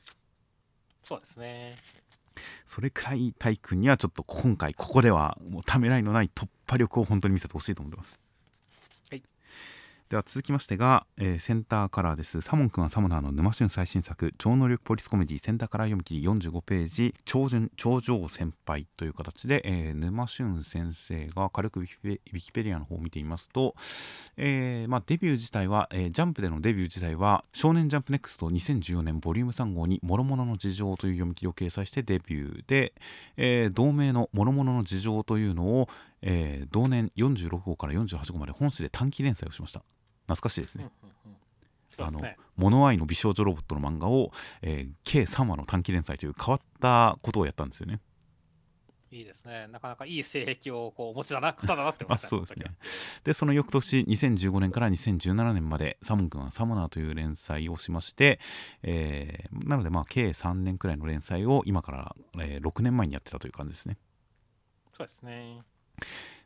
そうですね。それくらいタイ君にはちょっと今回ここではもうためらいのない突破力を本当に見せてほしいと思ってます。はいでは続きましてが、えーセンターカラーです。サモン君はサモナーの沼俊最新作超能力ポリスコメディセンターカラー読み切り45ページ超順頂上先輩という形で、えー沼俊先生が軽くウィキペディアの方を見ていますと、えーまあ、デビュー自体は、えジャンプでのデビュー自体は「少年ジャンプネクスト2014年ボリューム3号に「諸々の事情」という読み切りを掲載してデビューで、え同名の「諸々の事情」というのを、え同年46号から48号まで本誌で短期連載をしました。懐かしいですね、うんうんうん。そうですね。モノアイの美少女ロボットの漫画を、えー計3話の短期連載という変わったことをやったんですよね。いいですね。なかなかいい性癖をこうお持ちだな方だなって思いましたあ そうですね。でその翌年2015年から2017年までサモン君はサモナーという連載をしまして、えーなのでまあ計3年くらいの連載を今から、えー6年前にやってたという感じですね。そうですね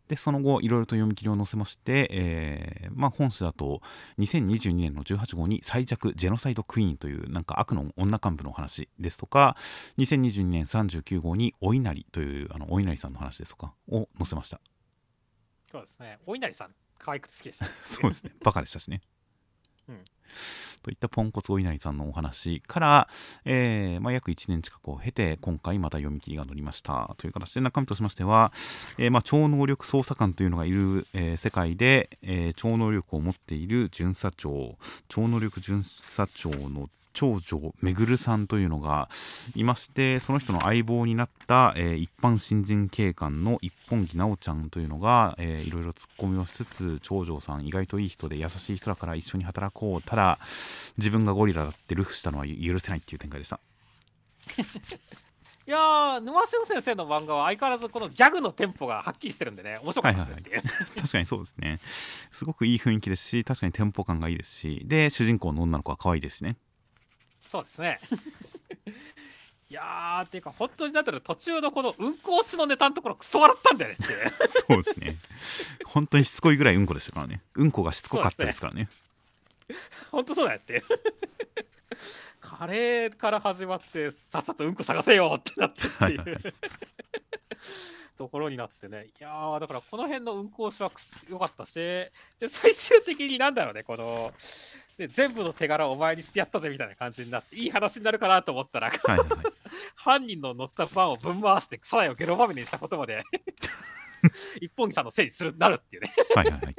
でその後いろいろと読み切りを載せまして、えーまあ、本誌だと2022年の18号に最弱ジェノサイドクイーンというなんか悪の女幹部のお話ですとか2022年39号にお稲荷というあのお稲荷さんの話ですとかを載せました。そうですね。お稲荷さん可愛くて好きでした。そうですね。バカでしたしね、といったポンコツお稲荷さんのお話から、えーまあ、約1年近くを経て今回また読み切りが載りました。という形で中身としましては、えーまあ、超能力捜査官というのがいる、えー世界で、え超能力を持っている巡査長超能力巡査長の長女めぐるさんというのがいましてその人の相棒になった、えー一般新人警官の一本木直ちゃんというのが、えーいろいろツッコミをしつつ長女さん意外といい人で優しい人だから一緒に働こう。ただ自分がゴリラだってルフしたのは許せないっていう展開でした。いやー沼俊先生の漫画は相変わらずこのギャグのテンポがはっきりしてるんでね面白かったですね。っていう、確かにそうですね。すごくいい雰囲気ですし確かにテンポ感がいいですし。で主人公の女の子は可愛いですしねそうですね。いやーっていうか本当になんだろう途中のこのうんこ押しのネタのところクソ笑ったんだよねって。そうですね。本当にしつこいぐらいうんこでしたからね。うんこがしつこかったですからね。本当そうだよって。カレーから始まってさっさとうんこ探せよってなってっていう。はいはいところになってね。いやーだからこの辺の運行しはくす良かったし。で最終的になんだろうねこので全部の手柄をお前にしてやったぜみたいな感じになってい。い話になるかなと思ったらはいはいはい。犯人の乗ったバンをぶん回して車内をゲロまみれにしたことまで 一本木さんのせいにするなるっていうね。はいはいはい。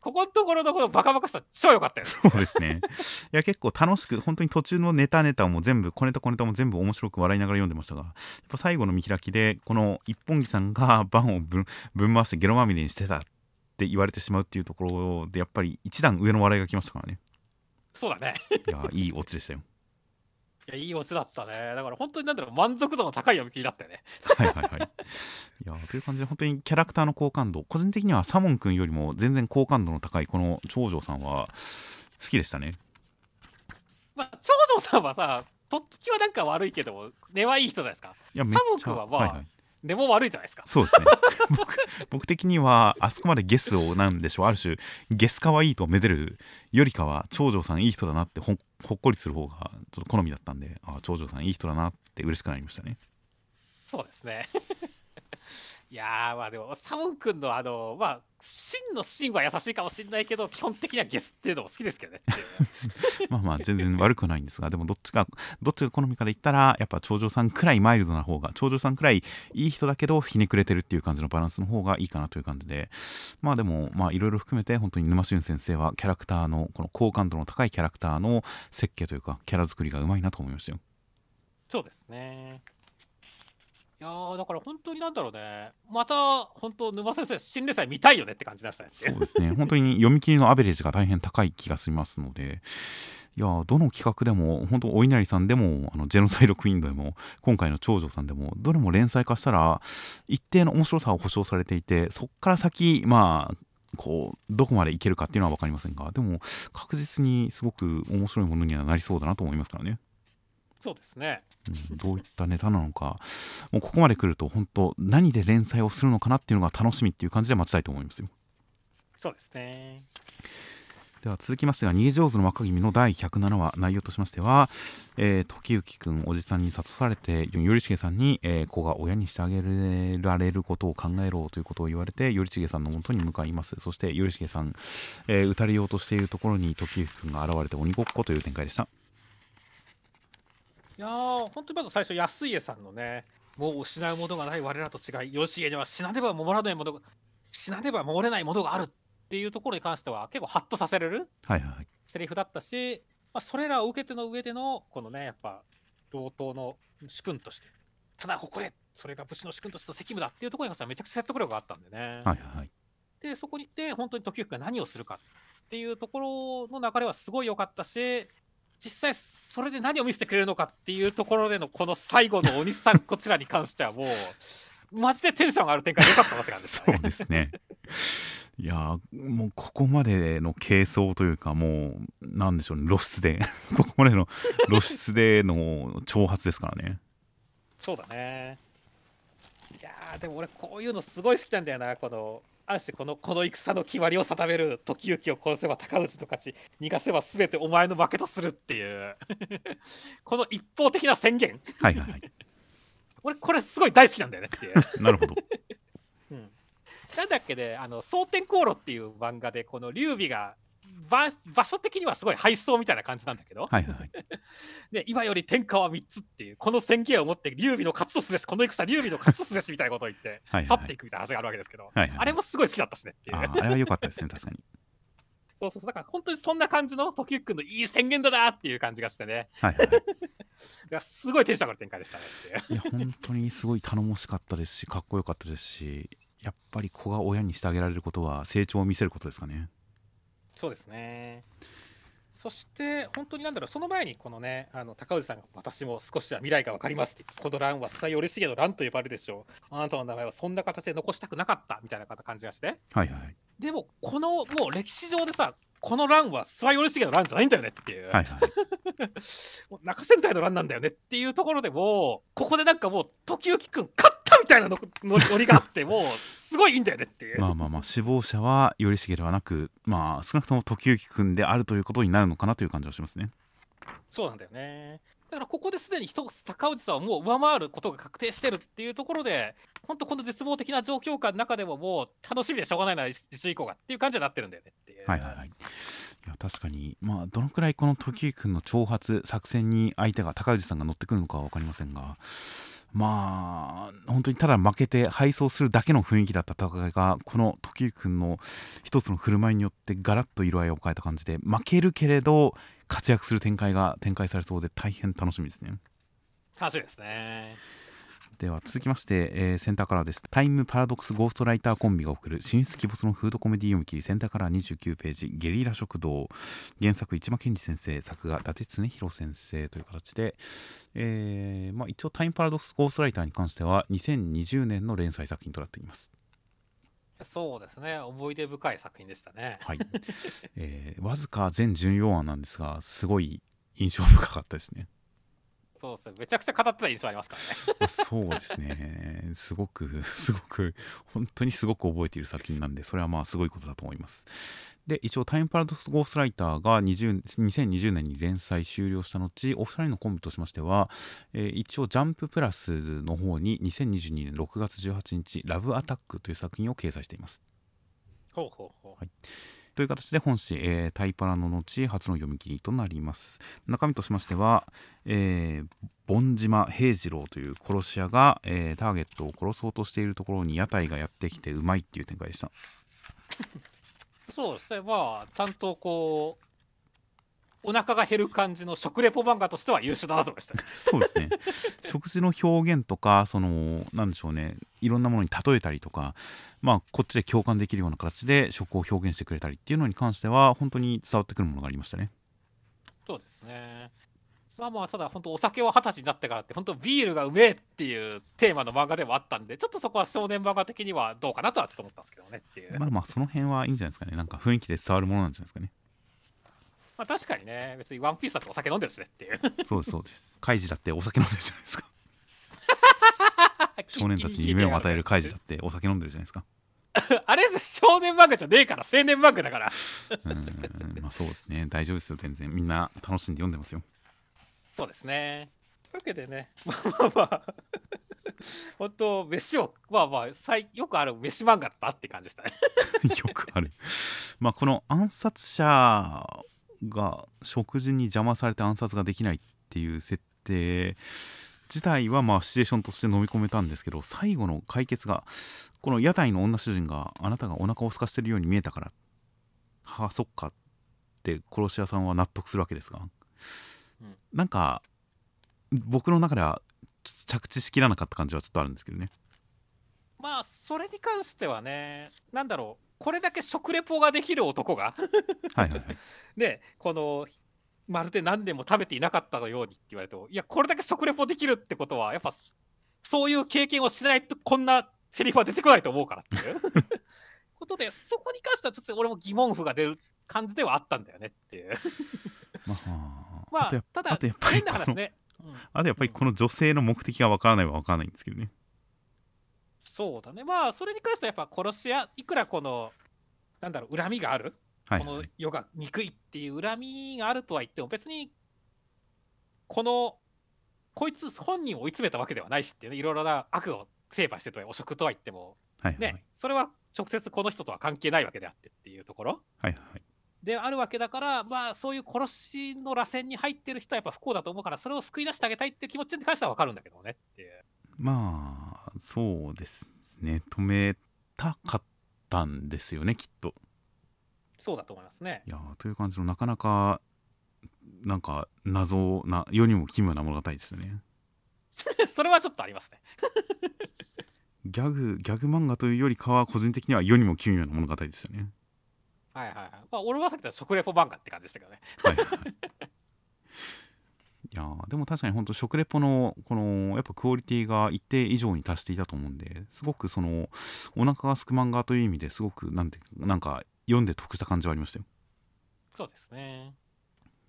ここのところのこのバカバカさ超良かったよね。そうですね。いや、結構楽しく、本当に途中のネタネタも全部、小ネタ小ネタも全部面白く笑いながら読んでましたが、やっぱ最後の見開きで、この一本木さんがバンをぶんぶん回してゲロまみれにしてたって言われてしまうっていうところで、やっぱり一段上の笑いが来ましたからね。そうだねいや、いいオチでしたよ。いやいいオチだったねだから本当になんだろう満足度の高い読み切りだったよねはいはいはい。いや、という感じで、本当にキャラクターの好感度、個人的にはサモン君よりも全然好感度の高いこの長女さんは好きでしたね。まあ長女さんはさとっつきはなんか悪いけども根はいい人じゃないですかサモン君はまあはいはい。根も悪いじゃないですか。そうですね。僕僕的にはあそこまでゲスをなんでしょう。ある種ゲスかわいいとめでるよりかは長女さんいい人だなってほんほっこりする方がちょっと好みだったんであ長女さんいい人だなって嬉しくなりましたね。そうですねいやーまあでもサモン君のあのまあ真の芯は優しいかもしれないけど基本的にはゲスっていうのも好きですけどね。まあまあ全然悪くないんですがでもどっちがどっちが好みから言ったらやっぱ長女さんくらいマイルドな方が長女さんくらいいい人だけどひねくれてるっていう感じのバランスの方がいいかなという感じで。まあでもまあいろいろ含めて本当に沼俊先生はキャラクターのこの好感度の高いキャラクターの設計というかキャラ作りがうまいなと思いましたよ。そうですねいやだから本当になんだろうね。また本当沼先生新連載見たいよねって感じでしたね。そうですね。本当に読み切りのアベレージが大変高い気がしますので。いやどの企画でも本当お稲荷さんでもあのジェノサイドクイーンでも今回の長女さんでもどれも連載化したら一定の面白さを保証されていてそっから先まあこうどこまでいけるかっていうのは分かりませんがでも確実にすごく面白いものにはなりそうだなと思いますからね。そうですね。うん、どういったネタなのか。もうここまで来ると本当何で連載をするのかなっていうのが楽しみっていう感じで待ちたいと思いますよ。そうですね。では続きましてが「逃げ上手の若君」の第107話内容としましては、えー時行くんおじさんに諭されて頼重さんに、えー子が親にしてあげられることを考えろということを言われて頼重さんのもとに向かいます。そして頼重さん、えー撃たれようとしているところに時行くんが現れて鬼ごっこという展開でしたいやー本当にまず最初安家さんのねもう失うものがない我らと違い義家には死なねば守らないものが死なねば守れないものがあるっていうところに関しては結構ハッとさせれるはいはいセリフだったし、まあ、それらを受けての上でのこのねやっぱ同等の主君としてただ誇れそれが武士の主君としての責務だっていうところに関してはめちゃくちゃ説得力があったんでね、はいはいはい。でそこに行って本当に時行が何をするかっていうところの流れはすごい良かったし実際それで何を見せてくれるのかっていうところでのこの最後のお兄さんこちらに関してはもうマジでテンション上がる展開で良かったなって感じですそうね。ですね。いやーもうここまでの軽装というかもうなんでしょうね露出で ここまでの露出での挑発ですからね。そうだね。いやーでも俺こういうのすごい好きなんだよなこのある種このこの戦の決まりを定める時行を殺せば高氏の勝ち逃がせば全てお前の負けとするっていうこの一方的な宣言はいはいはい。俺これすごい大好きなんだよねっていう。なるほど。うんなんだっけね、あの、蒼天航路っていう漫画で、この劉備が、場場所的にはすごい配送みたいな感じなんだけど、はいはいはい。で今より天下は3つっていう、この宣言を持って、劉備の勝ちとすべし、この戦、劉備の勝ちとすべしみたいなことを言って、はいはい去っていくみたいな話があるわけですけど、はいはいあれもすごい好きだったしねっていう。あれは良かったですね確かに。そ うそうそう、だから本当にそんな感じの時行くんのいい宣言だなっていう感じがしてね、はいはい すごいテンション上がる展開でしたねって。いや本当にすごい頼もしかったですしかっこよかったですしやっぱり子が親にしてあげられることは成長を見せることですかね。そうですね。そして、本当になんだろう、その前に、このね、あの高氏さんが、私も少しは未来が分かりますって、この乱は須頼重の乱と呼ばれるでしょう。あなたの名前はそんな形で残したくなかったみたいな感じがして。はいはいでも、このもう歴史上でさ、この乱は諏訪頼重の乱じゃないんだよねっていう、はいはい。もう中戦隊の乱なんだよねっていうところでもう、ここでなんかもう、時行くん、勝ったみたいなのノリがあって、もう、すごいいいんだよねっていう。まあまあまあ死亡者は頼重ではなくまあ少なくとも時行くんであるということになるのかなという感じはしますね。そうなんだよね。だからここですでに一つ高氏さんをもう上回ることが確定してるっていうところで、本当この絶望的な状況下の中でももう楽しみでしょうがないな、自主以降がっていう感じになってるんだよねっていう。はいはいはい。いや確かにまあどのくらいこの時行くんの挑発作戦に相手が高氏さんが乗ってくるのかは分かりませんがまあ本当にただ負けて敗走するだけの雰囲気だった戦いがこの時行君の一つの振る舞いによってガラッと色合いを変えた感じで負けるけれど活躍する展開が展開されそうで大変楽しみですね。楽しみですね。では続きまして、えーセンターカラーです。タイムパラドックスゴーストライターコンビが送る進出鬼没のフードコメディ読み切りセンターカラー29ページゲリラ食堂。原作市間健二先生作画伊達恒弘先生という形で、えーまあ、一応タイムパラドックスゴーストライターに関しては2020年の連載作品となっています。そうですね、思い出深い作品でしたね。はい、えーわずか全14話なんですがすごい印象深かったですねそうですね。めちゃくちゃ語ってた印象ありますからね。まあそうですね。すごく すごく本当にすごく覚えている作品なんでそれはまあすごいことだと思います。で一応タイムパラドックスゴーストライターが20 2020年に連載終了した後お二人のコンビとしましては、えー一応ジャンププラスの方に2022年6月18日ラブアタックという作品を掲載しています。ほうほうほうという形で本誌、えータイパラの後初の読み切りとなります。中身としましては、えー、盆島平次郎という殺し屋が、えーターゲットを殺そうとしているところに屋台がやってきてうまいっていう展開でした。そうですね。まあちゃんとこうお腹が減る感じの食レポ漫画としては優秀だなと思いました。ねそうですね。食事の表現とかそのなんでしょうね。いろんなものに例えたりとかまあこっちで共感できるような形で食を表現してくれたりっていうのに関しては本当に伝わってくるものがありましたね。そうですね。まあまあただ本当お酒を二十歳になってからって本当ビールがうめえっていうテーマの漫画でもあったんでちょっとそこは少年漫画的にはどうかなとはちょっと思ったんですけどねっていう。まあまあその辺はいいんじゃないですかね。なんか雰囲気で伝わるものなんじゃないですかねまあ確かにね別にワンピースだってお酒飲んでるしねっていう。そうですそうです。カイジだってお酒飲んでるじゃないですか。少年たちに夢を与えるカイジだってお酒飲んでるじゃないですか。あれ少年漫画じゃねえから青年漫画だから。うーんまあそうですね。大丈夫ですよ全然。みんな楽しんで読んでますよ。そうですね。というわけでねまあまあまあ。本当飯をまあまあ最よくある飯漫画だったって感じでしたね。よくある。まあこの暗殺者が食事に邪魔されて暗殺ができないっていう設定自体はまあシチュエーションとして飲み込めたんですけど最後の解決がこの屋台の女主人があなたがお腹を空かしてるように見えたからはあそっかって殺し屋さんは納得するわけですが、うんなんか僕の中では着地しきらなかった感じはちょっとあるんですけどね。まあそれに関してはねなんだろう。これだけ食レポができる男がはいはいはい。ねこのまるで何年も食べていなかったようにって言われてもいやこれだけ食レポできるってことはやっぱそういう経験をしないとこんなセリフは出てこないと思うからっていう。ことでそこに関してはちょっと俺も疑問符が出る感じではあったんだよねっていう。まあまあただ変な話ね、うん。あとやっぱりこの女性の目的がわからないはわからないんですけどね。そうだねまあそれに関してはやっぱ殺し屋いくらこのなんだろう恨みがある？はい、このはい。世が憎いっていう恨みがあるとは言っても別にこのこいつ本人を追い詰めたわけではないしっていうねいろいろな悪を成敗してとは汚職とは言ってもはいはい。ねそれは直接この人とは関係ないわけであってっていうところはいはい。であるわけだからまあそういう殺しの螺旋に入ってる人はやっぱ不幸だと思うからそれを救い出してあげたいっていう気持ちに関しては分かるんだけどねっていうまあ、そうですね。止めたかったんですよね、きっと。そうだと思いますねいやーという感じのなかなか、なんか謎な、世にも奇妙な物語ですよね。それはちょっとありますね ギャグ、ギャグ漫画というよりかは、個人的には世にも奇妙な物語ですよね。はいはいはいまあ俺はさっき言った食レポ漫画って感じでしたけどねはいはいはい。いやーでも確かに本当食レポのこのやっぱクオリティが一定以上に達していたと思うんですごくそのお腹がすく漫画という意味ですごくなんてなんか読んで得した感じはありましたよ。そうですね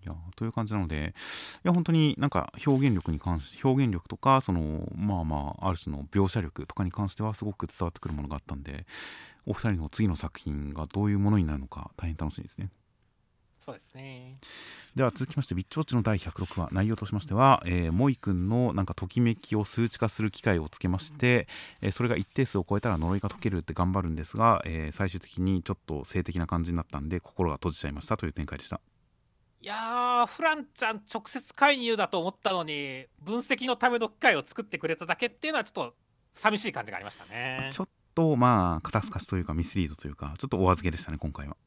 いやーという感じなのでいや本当になんか表現力に関し表現力とかそのまあまあある種の描写力とかに関してはすごく伝わってくるものがあったんでお二人の次の作品がどういうものになるのか大変楽しみですね。そうですね。では続きまして「ビッチウォッチ」の第106話内容としましては、えー、モイ君のなんかときめきを数値化する機械をつけまして、えーそれが一定数を超えたら呪いが解けるって頑張るんですが、えー最終的にちょっと性的な感じになったんで心が閉じちゃいましたという展開でした。いやーフランちゃん直接介入だと思ったのに分析のための機械を作ってくれただけっていうのはちょっと寂しい感じがありましたね。ちょっとまあ肩透かしというかミスリードというかちょっとお預けでしたね今回は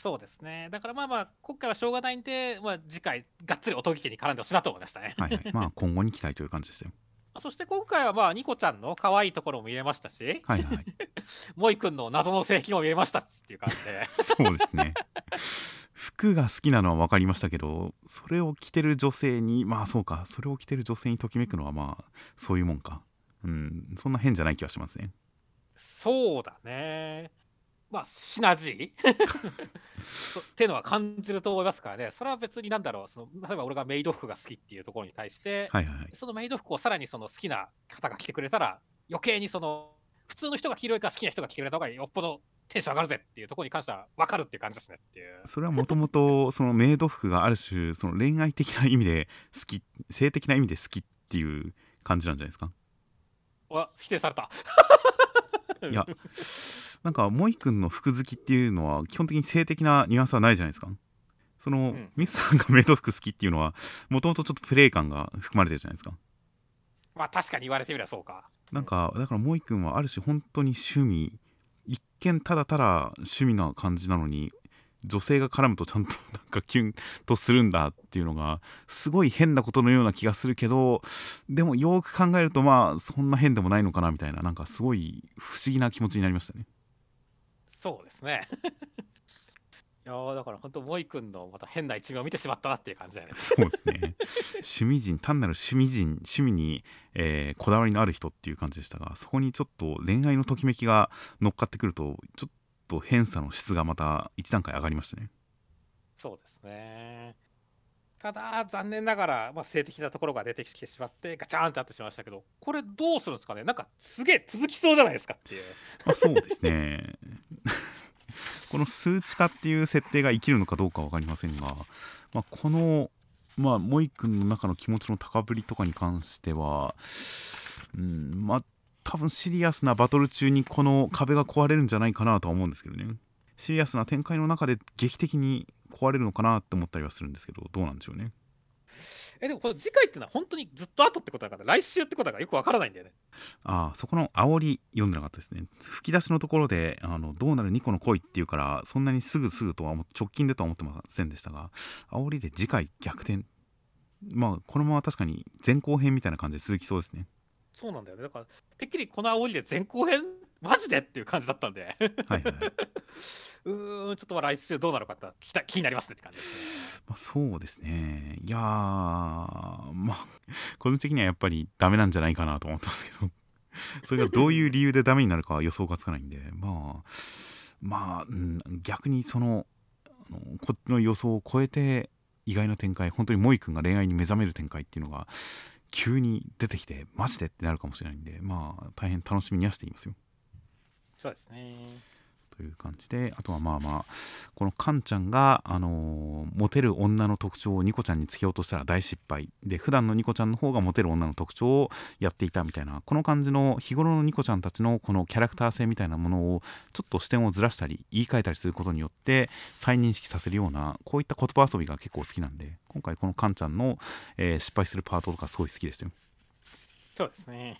そうですね。だからまあまあ今回はしょうがないんで、まあ、次回がっつり音聞きに絡んでほしいなと思いましたね。はいはい。まあ今後に期待という感じでしたよ そして今回はまあニコちゃんの可愛いところも見れましたしはいはい。モイくんの謎の性癖も見れましたっていう感じで。そうですね。服が好きなのは分かりましたけどそれを着てる女性にまあそうか。それを着てる女性にときめくのはまあそういうもんか。うん。そんな変じゃない気はしますね。そうだねまあシナジーそっていうのは感じると思いますからね。それは別になんだろう。その例えば俺がメイド服が好きっていうところに対して、はいはいはい。そのメイド服をさらにその好きな方が着てくれたら余計にその普通の人が着るよりか好きな人が着てくれた方がよっぽどテンション上がるぜっていうところに関しては分かるっていう感じだしねっていう。それはもともとそのメイド服がある種その恋愛的な意味で好き性的な意味で好きっていう感じなんじゃないですか？わ否定された。いやなんか萌くんの服好きっていうのは基本的に性的なニュアンスはないじゃないですか。その、ん。ミスさんがメイド服好きっていうのはもともとちょっとプレイ感が含まれてるじゃないですか。まあ確かに言われてみればそうか。なんかだから萌くんはある種本当に趣味。一見ただただ趣味な感じなのに女性が絡むとちゃんとなんかキュンとするんだっていうのがすごい変なことのような気がするけどでもよく考えるとまあそんな変でもないのかなみたいななんかすごい不思議な気持ちになりましたね。そうですね。いやーだから本当モイ君のまた変な一面を見てしまったなっていう感じだよね。そうですね。趣味人単なる趣味人趣味に、えーこだわりのある人っていう感じでしたがそこにちょっと恋愛のときめきが乗っかってくるとちょっと偏差の質がまた一段階上がりましたね。そうですねただ残念ながら、まあ、性的なところが出てきてしまってガチャーンってなってしまいましたけどこれどうするんですかね？なんかすげえ続きそうじゃないですかっていう。まあ、そうですね。この数値化っていう設定が生きるのかどうか分かりませんが、まあ、この、まあ、モイ君の中の気持ちの高ぶりとかに関しては、うん、まあ多分シリアスなバトル中にこの壁が壊れるんじゃないかなとは思うんですけどね。シリアスな展開の中で劇的に壊れるのかなって思ったりはするんですけどどうなんでしょうね。えでもこの次回ってのは本当にずっと後ってことだから来週ってことだからよくわからないんだよね。ああそこの煽り読んでなかったですね。吹き出しのところであのどうなる2個の恋っていうからそんなにすぐすぐとは直近でとは思ってませんでしたが煽りで次回逆転。まあこのまま確かに前後編みたいな感じで続きそうですね。そうなんだよね。だからてっきりこの煽りで前後編マジで？っていう感じだったんで。はいはい、うーんちょっとまあ来週どうなるかって気た気になりますねって感じですね。まあ、そうですね。いやーまあ個人的にはやっぱりダメなんじゃないかなと思ってますけど。それがどういう理由でダメになるかは予想がつかないんで。まあまあ、うん、逆にそのあのこっちの予想を超えて意外な展開本当に萌君が恋愛に目覚める展開っていうのが急に出てきてマジでってなるかもしれないんでまあ大変楽しみにはしていますよそうですね。という感じであとはまあまあこのカンちゃんが、あのーモテる女の特徴をニコちゃんにつけようとしたら大失敗。で普段のニコちゃんの方がモテる女の特徴をやっていたみたいなこの感じの日頃のニコちゃんたちのこのキャラクター性みたいなものをちょっと視点をずらしたり言い換えたりすることによって再認識させるようなこういった言葉遊びが結構好きなんで今回このカンちゃんの、えー失敗するパートとかすごい好きでしたよ。そうですね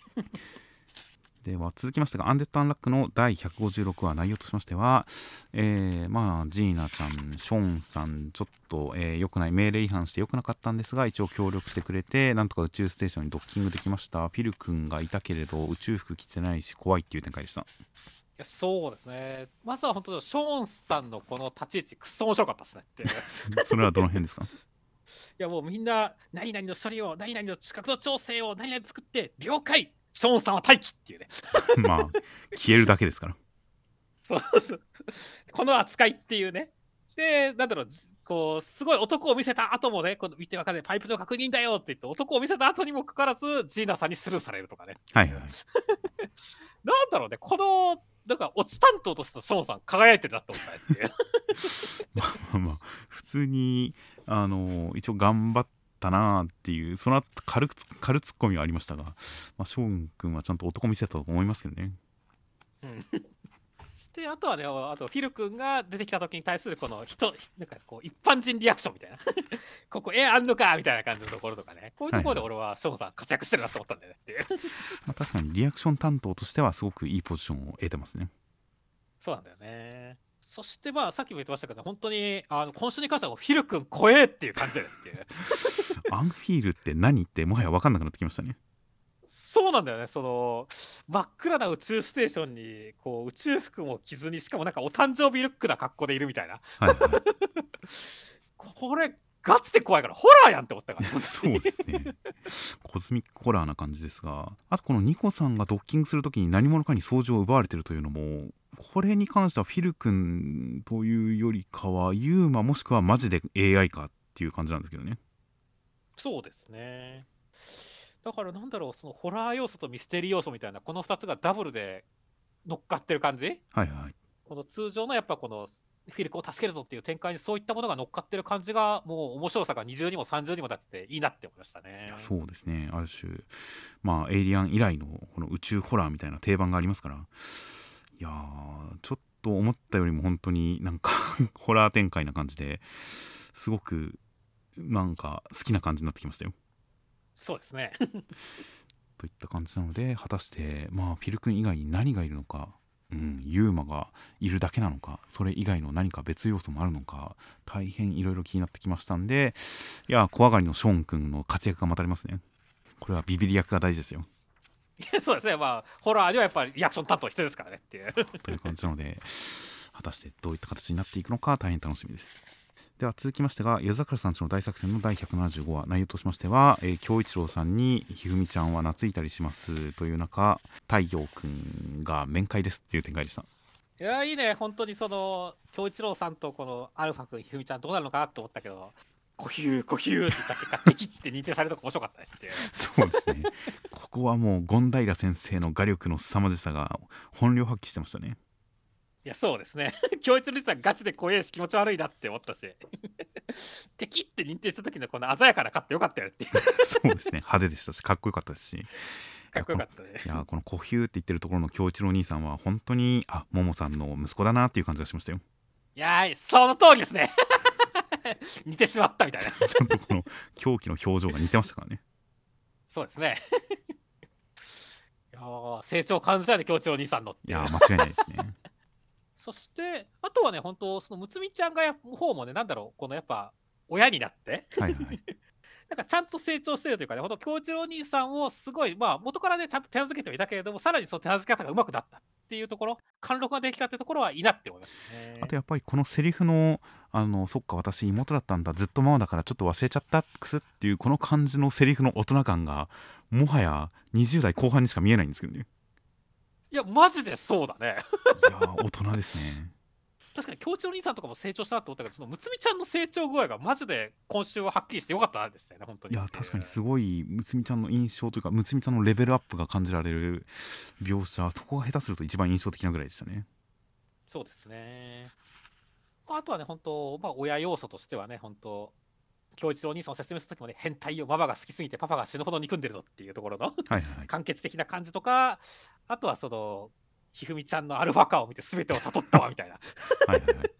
では続きましてが「アンデッド・アンラック」の第156話内容としましては、えーまあジーナちゃんショーンさんちょっと、えー良くない命令違反して良くなかったんですが一応協力してくれてなんとか宇宙ステーションにドッキングできました。フィル君がいたけれど宇宙服着てないし怖いっていう展開でした。いやそうですね。まずは本当にショーンさんのこの立ち位置くっそ面白かったですねってい それはどの辺ですか？やもうみんな何々の処理を何々の近くの調整を何々作って了解ショーンさんは待機っていうね。まあ消えるだけですから。そうそう。この扱いっていうね。でなんだろうじこうすごい男を見せた後もねこの見てわかんない。パイプの確認だよって言って男を見せた後にもかかわらずジーナさんにスルーされるとかね。はいはい なんだろうね。このなんか落ち担当としてのショーンさん輝いてるなって思ったねっていう。まあまあ普通にあの一応頑張ったなっていうその後軽く軽ツッコミはありましたが、まあ、ショーン君はちゃんと男見せたと思いますけどね。うん。そしてあとはねあとフィル君が出てきた時に対するこの人ひなんかこう一般人リアクションみたいな。ここえあんのかみたいな感じのところとかね。こういうところで俺はショーンさん活躍してるなと思ったんだよねっていう。まあ、確かにリアクション担当としてはすごくいいポジションを得てますね。そうなんだよね。そしてまあさっきも言ってましたけど本当にあの今週に関してはフィル君怖えっていう感じだよねっていう unfeel って何ってもはや分かんなくなってきましたね。そうなんだよね。その真っ暗な宇宙ステーションにこう宇宙服も着ずにしかもなんかお誕生日ルックな格好でいるみたいな。はいはい、これガチで怖いからホラーやんって思ったから。そうですね。コズミックホラーな感じですがあとこのニコさんがドッキングする時に何者かに操縦を奪われてるというのもこれに関してはフィル君というよりかはユーマもしくはマジで AI かっていう感じなんですけどねそうですね。だからなんだろうそのホラー要素とミステリー要素みたいなこの2つがダブルで乗っかってる感じ？はいはい。この通常のやっぱこのフィルクを助けるぞっていう展開にそういったものが乗っかってる感じがもう面白さが20にも30にもなってていいなって思いましたね。そうですね。ある種まあエイリアン以来のこの宇宙ホラーみたいな定番がありますから。いやーちょっと思ったよりも本当になんか ホラー展開な感じですごくなんか好きな感じになってきましたよ。そうですね。といった感じなので果たしてまあフィル君以外に何がいるのかうん、ユーマがいるだけなのかそれ以外の何か別要素もあるのか大変いろいろ気になってきましたんでいや怖がりのショーン君の活躍が待たれますね。これはビビり役が大事ですよ。そうですね。まあホラーではやっぱりリアクション担当必要ですからねっていう。という感じなので果たしてどういった形になっていくのか大変楽しみですでは続きましてが夜桜さんちの大作戦の第175話内容としましてはえー京一郎さんにひふみちゃんは懐いたりしますという中太陽くんが面会ですっていう展開でした。いやいいね。本当にその京一郎さんとこのアルファ君ひふみちゃんどうなるのかなと思ったけど呼吸呼吸って言った結果敵って認定されるとこ面白かったねっていう。そうですね。ここはもう権平先生の画力の凄まじさが本領発揮してましたねいやそうですね。京一郎さんガチで怖いし気持ち悪いなって思ったし。敵って認定した時のこの鮮やかなカットよかったよっていう。そうですね。派手でしたしかっこよかったですし。かっこよかったね。いやこの「呼吸」って言ってるところの京一郎兄さんは本当にあももさんの息子だなっていう感じがしましたよ。いやーその通りですね。似てしまったみたいな。ちゃんとこの狂気の表情が似てましたからね。そうですね。いやー成長を感じたよね京一郎兄さんのいや間違いないですねそしてあとはね本当そのむつみちゃんがや方もねなんだろうこのやっぱ親になって。はいはい。なんかちゃんと成長してるというかね、ほんと京一郎兄さんをすごい、まあ元からね、ちゃんと手なずけてはいたけれども、さらにその手なずけ方が上手くなったっていうところ、貫禄ができたってところはいいなって思いまし。あとやっぱりこのセリフの「あのそっか私妹だったんだずっとママだからちょっと忘れちゃったくす」っていうこの感じのセリフの大人感がもはや20代後半にしか見えないんですけどねいや、マジでそうだね。いやー大人ですね確かに京一郎兄さんとかも成長したなと思ったけど、そのむつみちゃんの成長具合がマジで今週ははっきりしてよかったですね、本当に。いや確かにすごいむつみちゃんの印象というかむつみちゃんのレベルアップが感じられる描写そこが下手すると一番印象的なぐらいでしたねそうですね。あとはね、本当、まあ、親要素としてはね、本当、京一郎兄さんを説明するときもね、変態をママが好きすぎてパパが死ぬほど憎んでるぞっていうところのはい的な感じとか、あとはその、ひふみちゃんのアルファ化を見て全てを悟ったわみたいな、はいはいはい。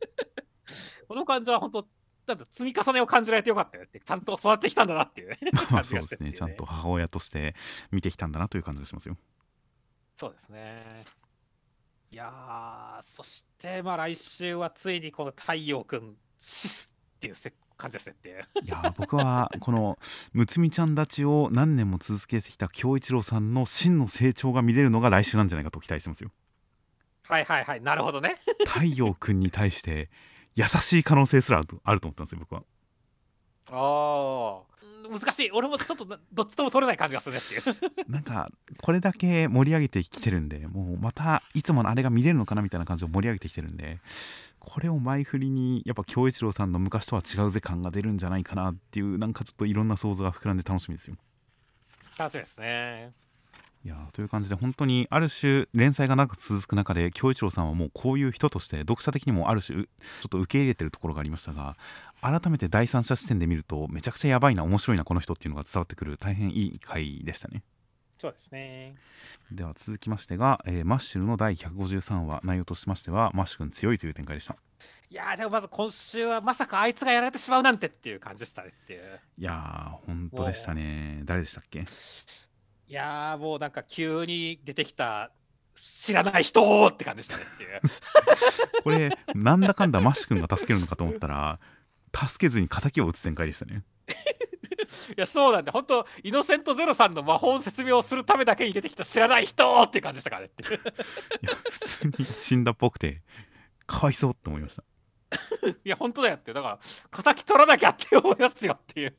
この感じは本当、なんだ積み重ねを感じられてよかったよって、ちゃんと育ってきたんだなっていうねまあ感じそうですがしてっていうね。ちゃんと母親として見てきたんだなという感じがしますよ。そうですね。いやー、そして、まあ来週はついにこの太陽くん、シスっていうせ感じですねっていう。いやー僕はこのむつみちゃんたちを何年も続けてきた京一郎さんの真の成長が見れるのが来週なんじゃないかと期待してますよはいはいはい、なるほどね。太陽くんに対して優しい可能性すらあるとあると思ったんですよ僕はああ、難しい。俺もちょっとなどっちとも取れない感じがするねっていう。なんかこれだけ盛り上げてきてるんでもうまたいつものあれが見れるのかなみたいな感じを盛り上げてきてるんでこれを前振りにやっぱ京一郎さんの昔とは違うぜ感が出るんじゃないかなっていうなんかちょっといろんな想像が膨らんで楽しみですよ楽しみですね。いやーという感じで本当にある種連載が長く続く中で京一郎さんはもうこういう人として読者的にもある種ちょっと受け入れてるところがありましたが改めて第三者視点で見るとめちゃくちゃやばいな面白いなこの人っていうのが伝わってくる大変いい回でしたねそうですね。では続きましてが、えーマッシュルの第153話内容としましてはマッシュ君強いという展開でしたいやー、でもまず今週はまさかあいつがやられてしまうなんてっていう感じでしたねっていう。いやー本当でしたね誰でしたっけ？いやー、もうなんか急に出てきた知らない人って感じでしたねっていう。これなんだかんだマッシュ君が助けるのかと思ったら助けずに敵を撃つ展開でしたねいや、そうなんで、本当イノセントゼロさんの魔法の説明をするためだけに出てきた知らない人っていう感じでしたからねっていや普通に死んだっぽくてかわいそうって思いました いや、本当だよって。だから、敵取らなきゃって思いますよっていう。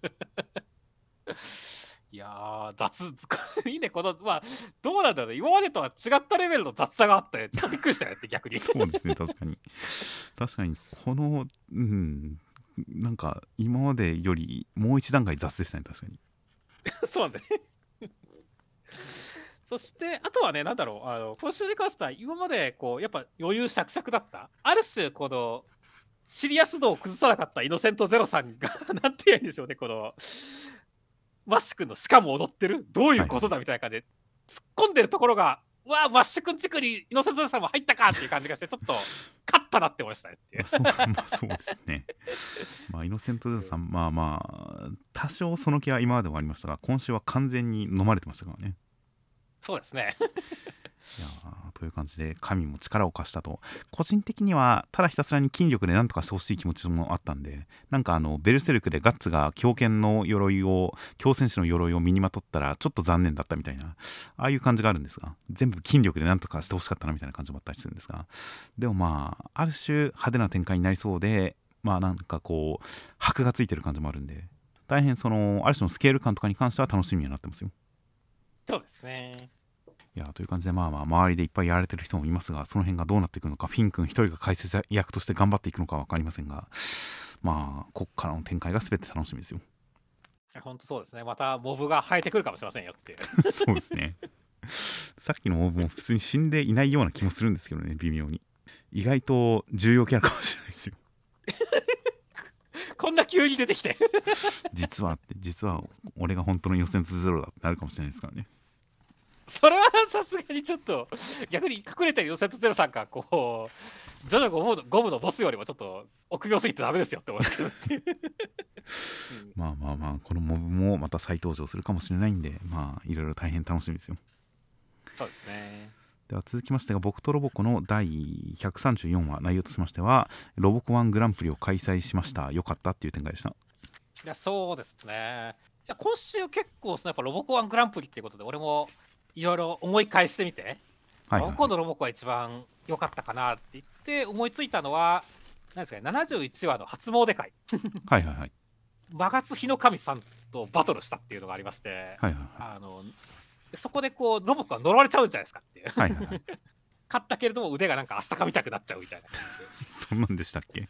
い いやー、雑、いいね、この、まあ、どうなんだろうね、今までとは違ったレベルの雑さがあって、ちょっとびっくりしたよって、逆に。そうですね確かに確かにこのうんなんか今までよりもう一段階雑でしたね確かに そうなんだね。そして、あとはね、なんだろう、あの今週に関しては、今までこうやっぱ余裕しゃくしゃくだった、ある種、このシリアス度を崩さなかったイノセントゼロさんが、なんて言うんでしょうね、このマッシュ君のしかも踊ってる、どういうことだみたいな感じで、突っ込んでるところが、うわあ、マッシュ君チックにイノセントさんも入ったかっていう感じがして、ちょっと勝ったなって思いましたねっていう。まあそうですねまあイノセントズさんまあまあ多少その気は今までもありましたが今週は完全に飲まれてましたからねそうですね。いやという感じで神も力を貸したと個人的にはただひたすらに筋力で何とかしてほしい気持ちもあったんでなんかあのベルセルクでガッツが狂犬の鎧を強戦士の鎧を身にまとったらちょっと残念だったみたいなああいう感じがあるんですが全部筋力で何とかしてほしかったなみたいな感じもあったりするんですがでもまあある種派手な展開になりそうでまあなんかこう箔がついてる感じもあるんで大変そのある種のスケール感とかに関しては楽しみにはなってますよそうですね。いやという感じでまあまあ周りでいっぱいやられてる人もいますがその辺がどうなっていくのかフィン君一人が解説役として頑張っていくのか分かりませんがまあこっからの展開が全て楽しみですよ本当そうですね。またモブが生えてくるかもしれませんよっていう。そうですねさっきのモブも普通に死んでいないような気もするんですけどね微妙に意外と重要キャラかもしれないですよ こんな急に出てきて。実はって実は俺が本当の予選ゼロだってなるかもしれないですからねそれはさすがにちょっと逆に隠れてるヨセットゼロさんがこうジョジョゴムのゴムのボスよりもちょっと臆病すぎてダメですよって思ってるう。ん まあまあまあこのモブもまた再登場するかもしれないんでまあいろいろ大変楽しみですよ。そうですね。では続きましてが僕とロボコの第134話内容としましてはロボコワングランプリを開催しました。よかったっていう展開でした。いやそうですね。いや今週結構そのやっぱロボコワングランプリっていうことで俺もいろいろ思い返してみて、はいはい。どこのロボコが一番良かったかなって言って思いついたのは何ですかね71話の初詣会。はいはいはい。マガツヒの神さんとバトルしたっていうのがありまして、はいはいはい。あのそこでこうロボコが呪われちゃうんじゃないですかっていう。はいはいはい。勝ったけれども腕がなんか明日かみたくなっちゃうみたいな感じで。そんなんでしたっけ？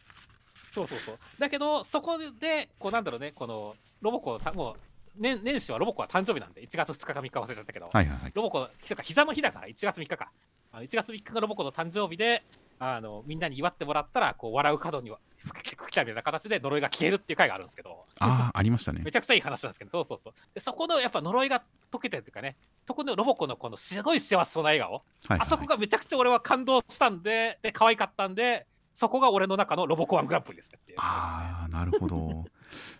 そうそうそう。だけどそこでこうなんだろうねこのロボコたもう年年始はロボコは誕生日なんで1月2日か3日忘れちゃったけど、はいはいはい。ロボコそうか膝の日だから1月3日かあの1月3日がロボコの誕生日であのみんなに祝ってもらったらこう笑う角には吹き吹きたみたいな形で呪いが消えるっていう回があるんですけど。ああありましたね。めちゃくちゃいい話なんですけどそうそうそう。でそこのやっぱ呪いが解けてるっていうかねそこのロボコのこのすごい幸せそうな笑顔はいはいあそこがめちゃくちゃ俺は感動したんでで可愛かったんでそこが俺の中のロボコワングランプリですねっていう話でああなるほど。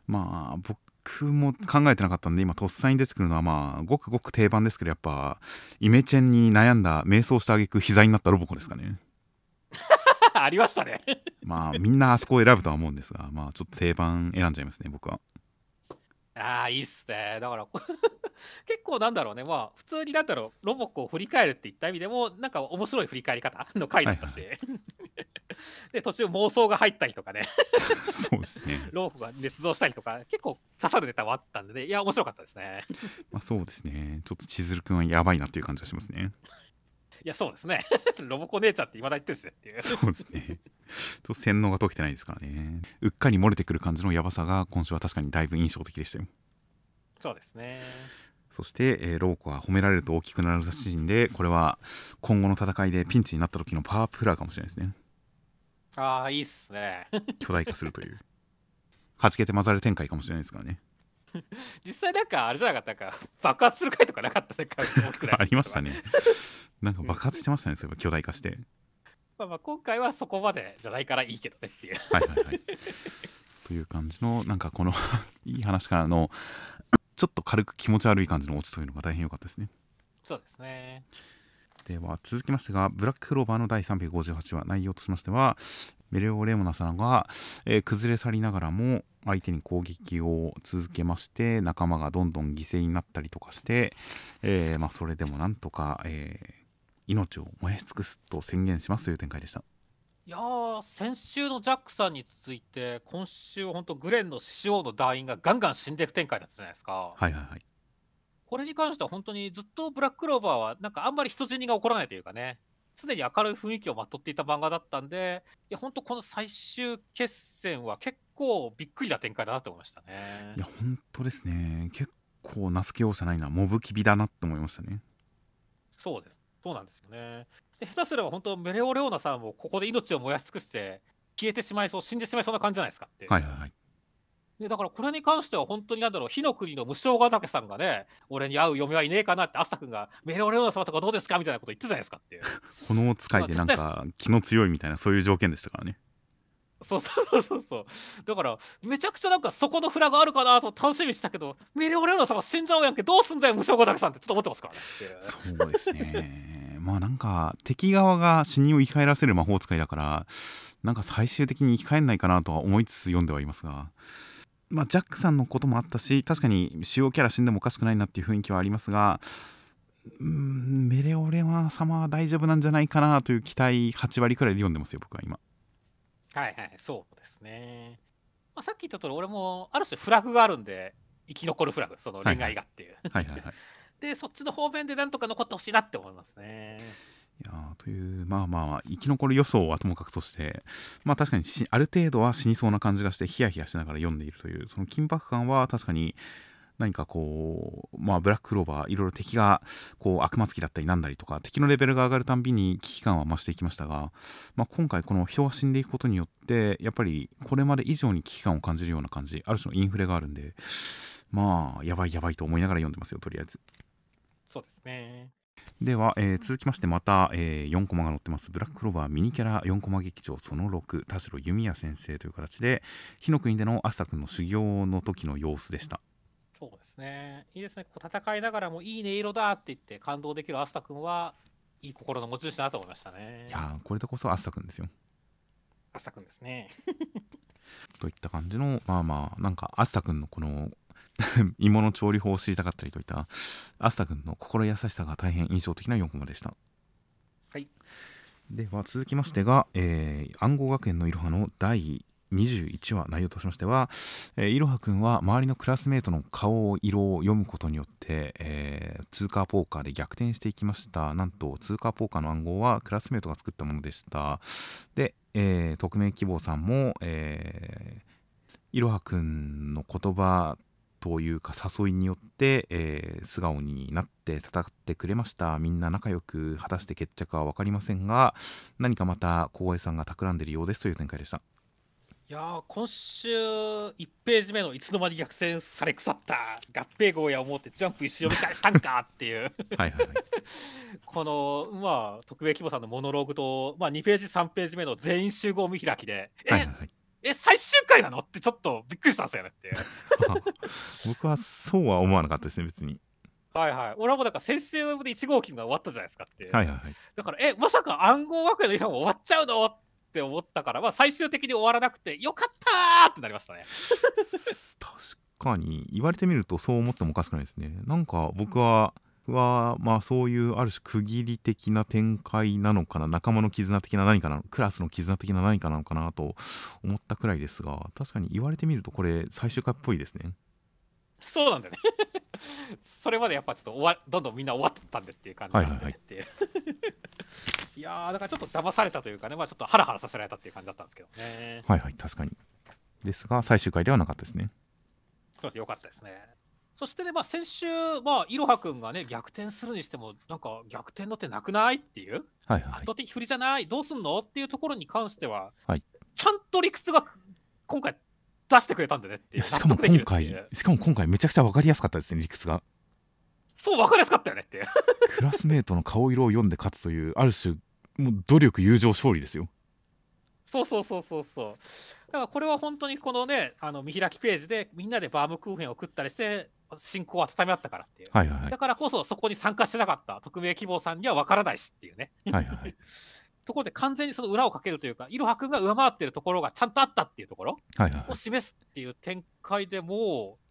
まあ僕も考えてなかったんで今とっさに出てくるのはまあごくごく定番ですけどやっぱイメチェンに悩んだ迷走した挙句膝になったロボコですかね。ありましたね。まあみんなあそこを選ぶとは思うんですがまあちょっと定番選んじゃいますね僕は。ああいいっすね。だから 結構なんだろうね。まあ普通になんだろうロボコを振り返るって言った意味でもなんか面白い振り返り方の回だったし、で途中妄想が入ったりとかね。そうですね。ロボコが捏造したりとか結構刺さるネタもあったんでね。いや面白かったですね。まあそうですね。ちょっと千鶴くんはやばいなっていう感じがしますね。いやそうですね。ロボコ姉ちゃんって今だ言ってるしねっていう。そうですね。ちょっと洗脳が解けてないですからね。うっかり漏れてくる感じのやばさが今週は確かにだいぶ印象的でしたよ。そうですね。そして、えーローコは褒められると大きくなるらしいんでこれは今後の戦いでピンチになった時のパワープラーかもしれないですねああいいっすね。巨大化するという。はじけて混ざる展開かもしれないですからね。実際なんかあれじゃなかった？か爆発する回とかなかった？なんか大きくなありましたね。なんか爆発してましたねそういえば巨大化して。まあまあ今回はそこまでじゃないからいいけどねっていう。はいはいはい。という感じのなんかこの いい話からのちょっと軽く気持ち悪い感じのオチというのが大変良かったですね。そうですねでは続きましてがブラッククローバーの第358話内容としましてはメレオ・レモナさんが、えー崩れ去りながらも相手に攻撃を続けまして仲間がどんどん犠牲になったりとかして、えーまあ、それでもなんとか、えー命を燃やし尽くすと宣言しますという展開でした。いやー先週のジャックさんに続いて今週は本当グレンの獅子王の団員がガンガン死んでいく展開だったじゃないですか。はいはいはいこれに関しては本当にずっとブラッククローバーはなんかあんまり人死にが起こらないというかね、常に明るい雰囲気をまとっていた漫画だったんで、いや本当この最終決戦は結構びっくりな展開だなと思いましたねい。や本当ですね結構名付けようじゃないなモブキビだなって思いましたねそうです。そうなんですよね。で下手すれば本当メレオレオーナさんもここで命を燃やし尽くして消えてしまいそう死んでしまいそうな感じじゃないですかって。はいはいはいでだからこれに関しては本当になんだろう火の国の無償ヶ岳さんがね俺に会う嫁はいねえかなってアスタ君がメレオレオーナ様とかどうですかみたいなこと言ってたじゃないですかっていう。炎使いでなんまあか気の強いみたいなそういう条件でしたからね。そうそうそうそうだからめちゃくちゃなんかそこのフラがあるかなと楽しみにしたけどメレオレオーナ様死んじゃうやんけどうすんだよ無償ヶ岳さんってちょっと思ってますからね。そうですね。まあなんか敵側が死人を生き返らせる魔法使いだからなんか最終的に生き返んないかなとは思いつつ読んではいますがまあジャックさんのこともあったし確かに主要キャラ死んでもおかしくないなっていう雰囲気はありますがうーんメレオレマ様は大丈夫なんじゃないかなという期待8割くらいで読んでますよ僕は今。はいはいそうですね、まあ、さっき言った通り俺もある種フラグがあるんで生き残るフラグその恋愛がっていう、はいはいはい。でそっちの方面でなんとか残ってほしいなって思いますねいやというまあまあ生き残る予想はともかくとしてまあ確かにある程度は死にそうな感じがしてヒヤヒヤしながら読んでいるというその緊迫感は確かに何かこうまあブラッククローバーいろいろ敵がこう悪魔つきだったりなんだりとか敵のレベルが上がるたんびに危機感は増していきましたが、まあ、今回この人が死んでいくことによってやっぱりこれまで以上に危機感を感じるような感じある種のインフレがあるんでまあやばいやばいと思いながら読んでますよとりあえず。そうですねでは、えー続きましてまた、え4コマが載ってます。ブラッククローバーミニキャラ4コマ劇場その6田代弓矢先生という形で火の国でのアスタ君の修行の時の様子でした。そうですね。いいですね。こう戦いながらもいい音色だって言って感動できるアスタ君はいい心の持ち主だなと思いましたね。いやーこれでこそアスタ君ですよ。アスタ君ですね。といった感じのまあまあなんかアスタ君のこの 芋の調理法を知りたかったりといったアスタ君の心優しさが大変印象的な4コマでした。はい。では続きましてが、えー暗号学園のいろはの第21話内容としましては、えーいろはくんは周りのクラスメートの顔色を読むことによって、えー通貨ポーカーで逆転していきました。なんと通貨ポーカーの暗号はクラスメートが作ったものでした。で、えー匿名希望さんも、えーいろはくんの言葉というか誘いによって、えー素顔になって戦ってくれました。みんな仲良く果たして決着は分かりませんが何かまた光栄さんが企んでいるようですという展開でした。いやー今週1ページ目のいつの間に逆転され腐った合併号や思ってジャンプ一周読み返したんかっていう。はいはいはい。このまあ特命希望さんのモノローグと、まあ、2ページ3ページ目の全員集合見開きでえ、はいはいはいえ最終回なの？ってちょっとびっくりしたんですよねって。僕はそうは思わなかったですね別に。はいはい。俺はもうなんか先週で1号機が終わったじゃないですかって。はいはいはい。だからえまさか暗号学園のイラも終わっちゃうの？って思ったから、まあ、最終的に終わらなくてよかったーってなりましたね。確かに言われてみるとそう思ってもおかしくないですね。なんか僕は、はまあそういうある種区切り的な展開なのかな仲間の絆的な何かなクラスの絆的な何かなのかなと思ったくらいですが確かに言われてみるとこれ最終回っぽいですね。そうなんだよね。それまでやっぱちょっと終わどんどんみんな終わってたんでっていう感じなんでね。ってい やーだからちょっと騙されたというかねまあちょっとハラハラさせられたっていう感じだったんですけどね。はいはい確かに。ですが最終回ではなかったですね。よかったですねそしてね、まあ、先週、まあ、いろはくんがね、逆転するにしても、なんか逆転の手なくないっていう、はいはい。圧倒的不利じゃない、どうすんの？っていうところに関しては、はい。ちゃんと理屈が今回出してくれたんでねっていう、しかも今回しかも今回めちゃくちゃ分かりやすかったですね理屈が。そう、分かりやすかったよねっていう。クラスメートの顔色を読んで勝つというある種もう努力友情勝利ですよ。そうそうそうそうそう。だからこれは本当にこのね、あの見開きページでみんなでバームクーヘンを食ったりして、進行を温め合ったからっていう。はいはいはいだからこそそこに参加してなかった匿名希望さんには分からないしっていうね。はいはいはい ところで完全にその裏をかけるというか、いろはくんが上回ってるところがちゃんとあったっていうところを示すっていう展開でもう、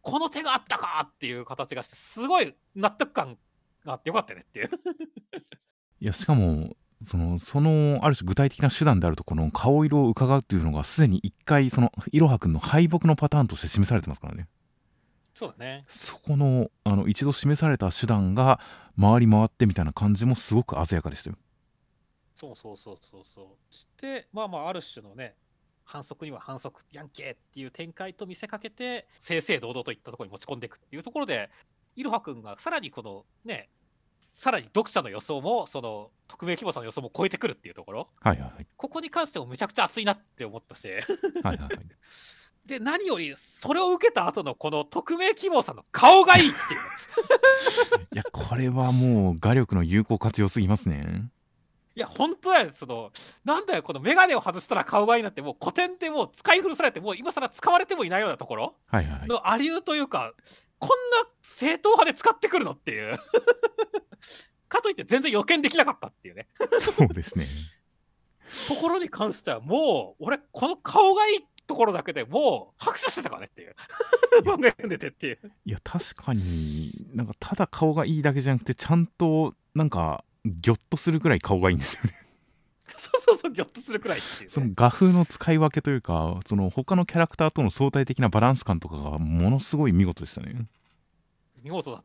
この手があったかっていう形がして、すごい納得感があってよかったよねっていう。いやしかもそのそのある種具体的な手段であるとこの顔色を伺うっていうのがすでに一回そのいろはくんの敗北のパターンとして示されてますからねそうだねそこのあの一度示された手段が回り回ってみたいな感じもすごく鮮やかでしたよ。そうそうそうそうそうしてまあまあある種のね反則には反則やんけっていう展開と見せかけて正々堂々といったところに持ち込んでいくっていうところでいろはくんがさらにこのねさらに読者の予想もその匿名希望さんの予想も超えてくるっていうところはいはいはい。ここに関してもめちゃくちゃ熱いなって思ったしはいはいはい。で何よりそれを受けた後のこの匿名希望さんの顔がいいっていう いや、これはもう画力の有効活用すぎますね。いや本当だよそのなんだよこの眼鏡を外したら顔がいいなんてもう古典でもう使い古されてもう今更使われてもいないようなところはいはいはい。のありうというかこんな正統派で使ってくるのっていうかといって全然予見できなかったっていうねそうですね。ところに関してはもう俺この顔がいいところだけでもう拍手してたからねっていう 漫画読んでてっていういや、確かになんかただ顔がいいだけじゃなくて、ちゃんとなんかギョッとするくらい顔がいいんですよね。そうそうそうギョッとするくらいっていう、ね、その画風の使い分けというか、その他のキャラクターとの相対的なバランス感とかがものすごい見事でしたね。見事だっ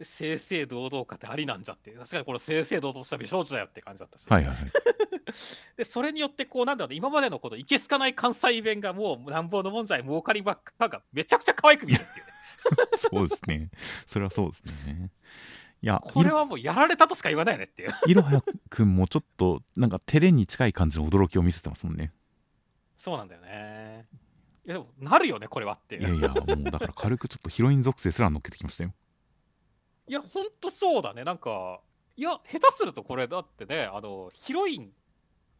で正々堂々かってありなんじゃって確かにこれ正々堂々とした美少女だよって感じだったし、はいはいはい。でそれによってこうなんだろうね今までのこのいけすかない関西弁がもうなんぼのもんじゃい儲かりばっかがめちゃくちゃ可愛く見えるっていうね そうですね。それはそうですね。いや、これはもうやられたとしか言わないよねっていういろはやくんもちょっとなんか照れに近い感じの驚きを見せてますもんね。そうなんだよねいやでもなるよねこれはっていういやいや、もうだから軽くちょっとヒロイン属性すら乗っけてきましたよ。いやほんとそうだね。なんかいや下手するとこれだってねあのヒロイン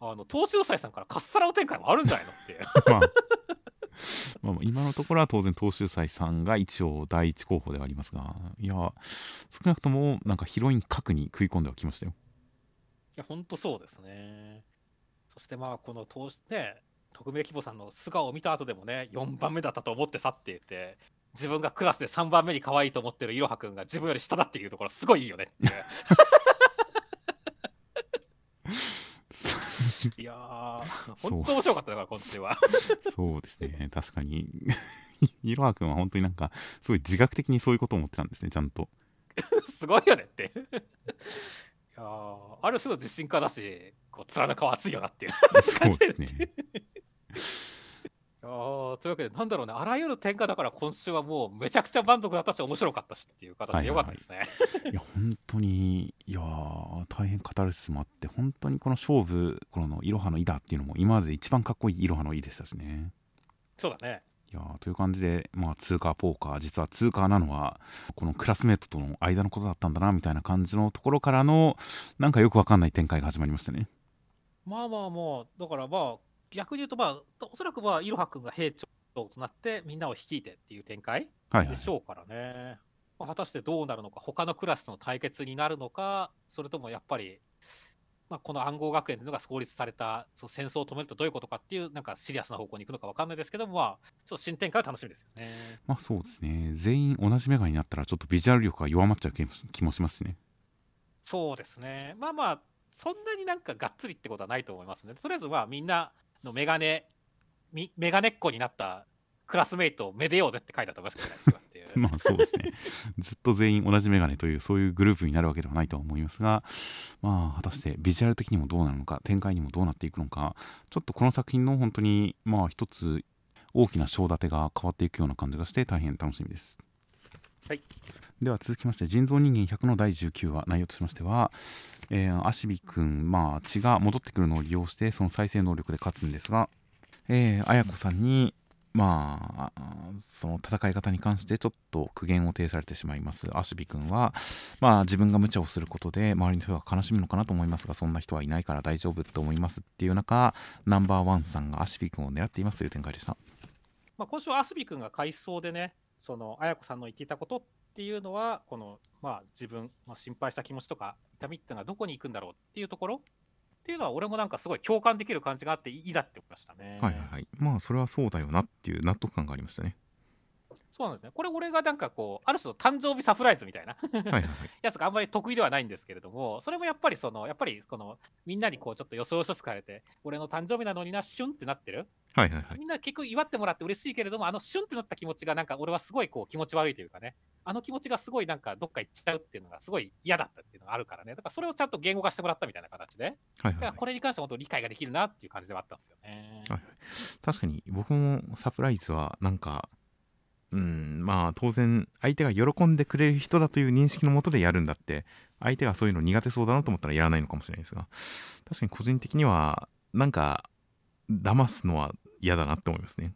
あの東秀斎さんからかっさらう展開もあるんじゃないのっていう。まあ、今のところは当然東秀斎さんが一応第一候補ではありますがいや少なくともなんかヒロイン核に食い込んではきましたよ。いや、ほんとそうですね。そしてまあ、この投資ね、匿名希望さんの素顔を見た後でもね、4番目だったと思って去っていって、自分がクラスで3番目に可愛いと思ってるいろはくんが自分より下だっていうところ、すごいいいよねってい やー、ほんと面白かっただから、今週は。そうですね確かにいろはくんは本当になんかすごい自覚的にそういうことを思ってたんですねちゃんとすごいよねって。いやーある種の自信家だし、こう面の顔熱いよなっていう。そうですね いやーというわけで、なんだろうね、あらゆる点がだから今週はもうめちゃくちゃ満足だったし、面白かったしっていう形でよかったですね。いや本当にいやー大変カタルシスもあって本当にこの勝負このいろはの「い」だっていうのも今までで一番かっこいいいろはの「い」でしたしねそうだね。いやーという感じで、まあ、通過ポーカー実は通過なのはこのクラスメートとの間のことだったんだなみたいな感じのところからのなんかよくわかんない展開が始まりましたね。まあまあまあ、だからまあ、逆に言うと、まあ、おそらくまあ、いろはくんが兵長となって、みんなを率いてっていう展開はいはいでしょうからね。まあ果たしてどうなるのか、他のクラスの対決になるのか、それともやっぱり、まあ、この暗号学園というのが創立されたその戦争を止めるとどういうことかっていう、なんかシリアスな方向に行くのか分かんないですけども、まあ、ちょっと新展開は楽しみですよね。まあそうですね全員同じメガになったらちょっとビジュアル力が弱まっちゃう気も気もしますしね。そうですね。まあまあ、そんなになんかがっつりってことはないと思いますね。とりあえずまあみんなのメガネ、メガネっ子になったクラスメイトをめでようぜって書いたと思います。まあそうですねずっと全員同じメガネというそういうグループになるわけではないとは思いますがまあ果たしてビジュアル的にもどうなのか展開にもどうなっていくのかちょっとこの作品の本当にまあ一つ大きな章立てが変わっていくような感じがして大変楽しみです。はい。では続きまして人造人間100の第19話内容としましては、えー、アシビ君、まあ、血が戻ってくるのを利用してその再生能力で勝つんですが、えー、綾子さんにまあその戦い方に関してちょっと苦言を呈されてしまいますアシビ君はまあ自分が無茶をすることで周りの人が悲しむのかなと思いますがそんな人はいないから大丈夫と思いますっていう中ナンバーワンさんがアシビ君を狙っていますという展開でしたまあ今週はアスビ君が回想でね、その綾子さんの言っていたことっていうのは、このまあ自分、まあ、心配した気持ちとか痛みっていうのはどこに行くんだろうっていうところっていうのは俺もなんかすごい共感できる感じがあっていいだって思いましたね。はいはいまあそれはそうだよなっていう納得感がありましたねそうなんですね。これ俺がなんかこう、ある種の誕生日サプライズみたいな。やつがあんまり得意ではないんですけれども、それもやっぱりその、やっぱりこの、みんなにこうちょっとよそよそしくされて、俺の誕生日なのにな、シュンってなってる。はいはいはい。みんな結局祝ってもらって嬉しいけれども、あのシュンってなった気持ちがなんか俺はすごいこう気持ち悪いというかね、あの気持ちがすごいなんかどっか行っちゃうっていうのがすごい嫌だったっていうのがあるからね、だからそれをちゃんと言語化してもらったみたいな形で、はいだはいこれに関しては本当理解ができるなっていう感じではあったんですよね。はいはい確かに僕もサプライズはなんかうんまあ当然相手が喜んでくれる人だという認識のもとでやるんだって相手がそういうの苦手そうだなと思ったらやらないのかもしれないですが確かに個人的にはなんか騙すのは嫌だなって思いますね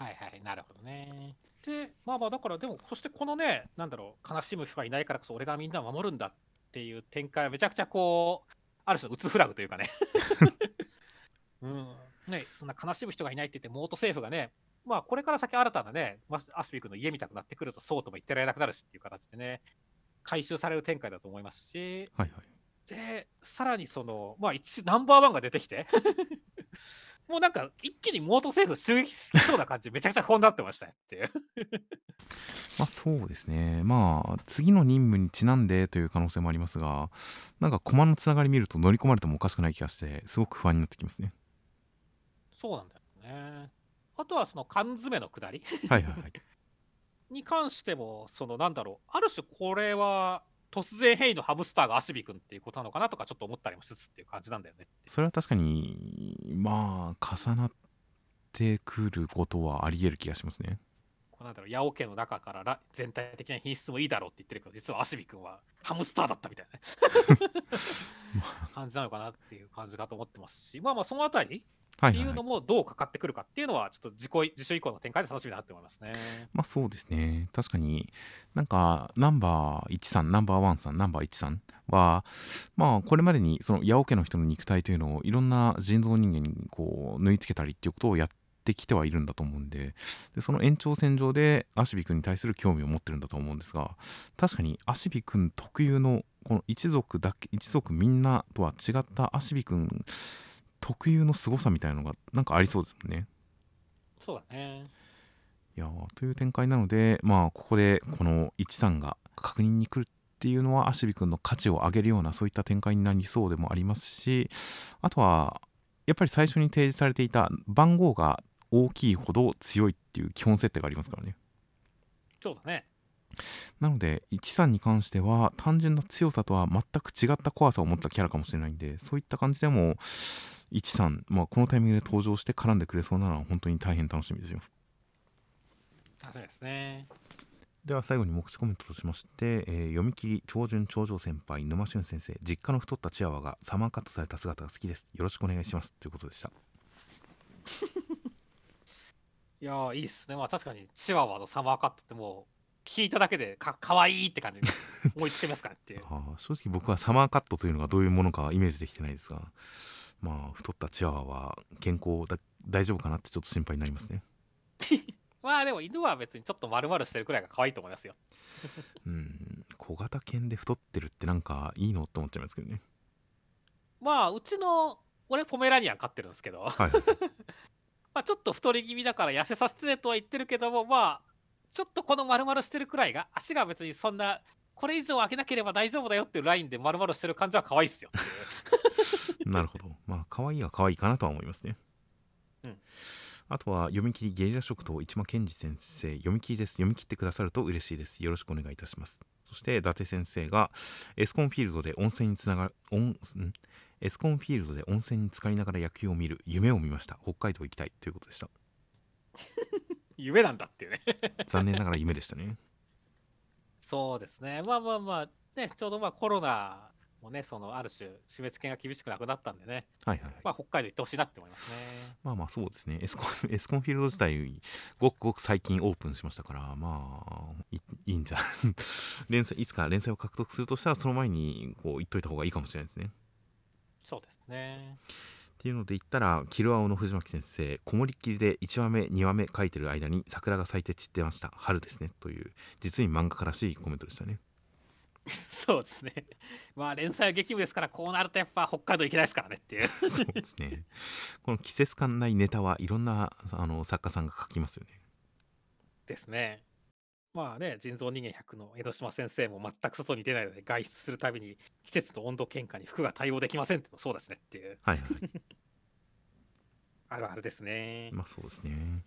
はいはい、なるほどね。で、まあまあ、だから、でも、そしてこのね、なんだろう、悲しむ人がいないからこそ、俺がみんなを守るんだっていう展開は、めちゃくちゃこう、ある種のうつフラグというかね。うん。ね、そんな悲しむ人がいないって言って、モート政府がね、まあ、これから先新たなね、まアシビ君の家みたくなってくると、そうとも言ってられなくなるしっていう形でね、回収される展開だと思いますし、はいはいで、さらにその、まあ、一ナンバーワンが出てきて、もうなんか、一気にモート政府襲撃しそうな感じ、めちゃくちゃ不安になってましたねっていう。まあそうですねまあ次の任務にちなんでという可能性もありますがなんか駒のつながり見ると乗り込まれてもおかしくない気がしてすごく不安になってきますねそうなんだよね。あとはその缶詰のくだりはいはいはい。に関しても、そのなんだろう、ある種これは突然変異のハムスターがアシビ君っていうことなのかなとかちょっと思ったりもしつつっていう感じなんだよね。それは確かにまあ重なってくることはあり得る気がしますね。こうなんだろう、ヤオ家の中からら全体的な品質もいいだろうって言ってるけど、実はアシビ君はハムスターだったみたいな 感じなのかなっていう感じかと思ってますし、まあまあそのあたりっていうのはい、もどうかかってくるかっていうのは、ちょっと自己自主以降の展開で楽しみだなって思いますね。まあそうですね。確かに。なんかナンバー13ナンバーワンさんナンバー13はまあこれまでにその八尾家の人の肉体というのをいろんな人造人間にこう縫い付けたりっていうことをやってきてはいるんだと思うんででその延長線上でアシビ君に対する興味を持ってるんだと思うんですが確かにアシビ君特有のこの一族だけ一族みんなとは違ったアシビ君特有の凄さみたいなのがなんかありそうですもんね。そうだね。いやーという展開なのでまあここでこの13が確認に来るっていうのはアシビ君の価値を上げるようなそういった展開になりそうでもありますしあとはやっぱり最初に提示されていた番号が大きいほど強いっていう基本設定がありますからねそうだね。なので13に関しては単純な強さとは全く違った怖さを持ったキャラかもしれないんでそういった感じでも13、まあ、このタイミングで登場して絡んでくれそうなのは本当に大変楽しみですよ楽しみですね。では最後に目視コメントとしまして、えー読み切り超順長女先輩沼俊先生実家の太ったチワワがサマーカットされた姿が好きですよろしくお願いしますということでした いやーいいっすね。まあ確かにチワワのサマーカットってもう聞いただけでかかわいいって感じで 思いつけますからっていう。正直僕はサマーカットというのがどういうものかはイメージできてないですがまあ太ったチワワは健康だ大丈夫かなってちょっと心配になりますね。まあでも犬は別にちょっと丸々してるくらいが可愛いと思いますよ。うん小型犬で太ってるってなんかいいのって思っちゃいますけどね。まあうちの俺ポメラニアン飼ってるんですけど、はいはい。まあちょっと太り気味だから痩せさせてねとは言ってるけどもまあちょっとこの丸々してるくらいが足が別にそんなこれ以上上げなければ大丈夫だよっていうラインで丸々してる感じは可愛いっすよ。なるほど。まあ、可愛いは可愛いかなとは思いますね。うんあとは、読み切りゲリラ食堂市間健二先生、読み切りです。読み切ってくださると嬉しいです。よろしくお願いいたします。そして、伊達先生が、エスコンフィールドで温泉につながる、温ん？エスコンフィールドで温泉に浸かりながら野球を見る夢を見ました。北海道行きたいということでした。夢なんだっていうね。残念ながら夢でしたね。そうですね。まあまあまあ、ね、ちょうどまあコロナもね、そのある種、締め付けが厳しくなくなったんでね、はいはいはい。まあ北海道行ってほしいなって思いますね。まあまあそうですね。エスコン エスコンフィールド自体、ごくごく最近オープンしましたから、まあ、いいいんじゃ 連載、いつか連載を獲得するとしたら、その前にこう言っといた方がいいかもしれないですね。そうですね。っていうので言ったら、キルアオの藤巻先生、こもりっきりで1話目、2話目書いてる間に桜が咲いて散ってました。春ですね。という、実に漫画家らしいコメントでしたね。そうですね。まあ連載は激務ですから、こうなるとやっぱ北海道行けないですからねっていう。そうですね。この季節感ないネタはいろんなあの作家さんが書きますよね。ですね。まあね、人造人間100の江戸島先生も全く外に出ないので外出するたびに季節の温度変化に服が対応できませんってのもそうだしねっていう。はいはい。あるあるですね。まあそうですね。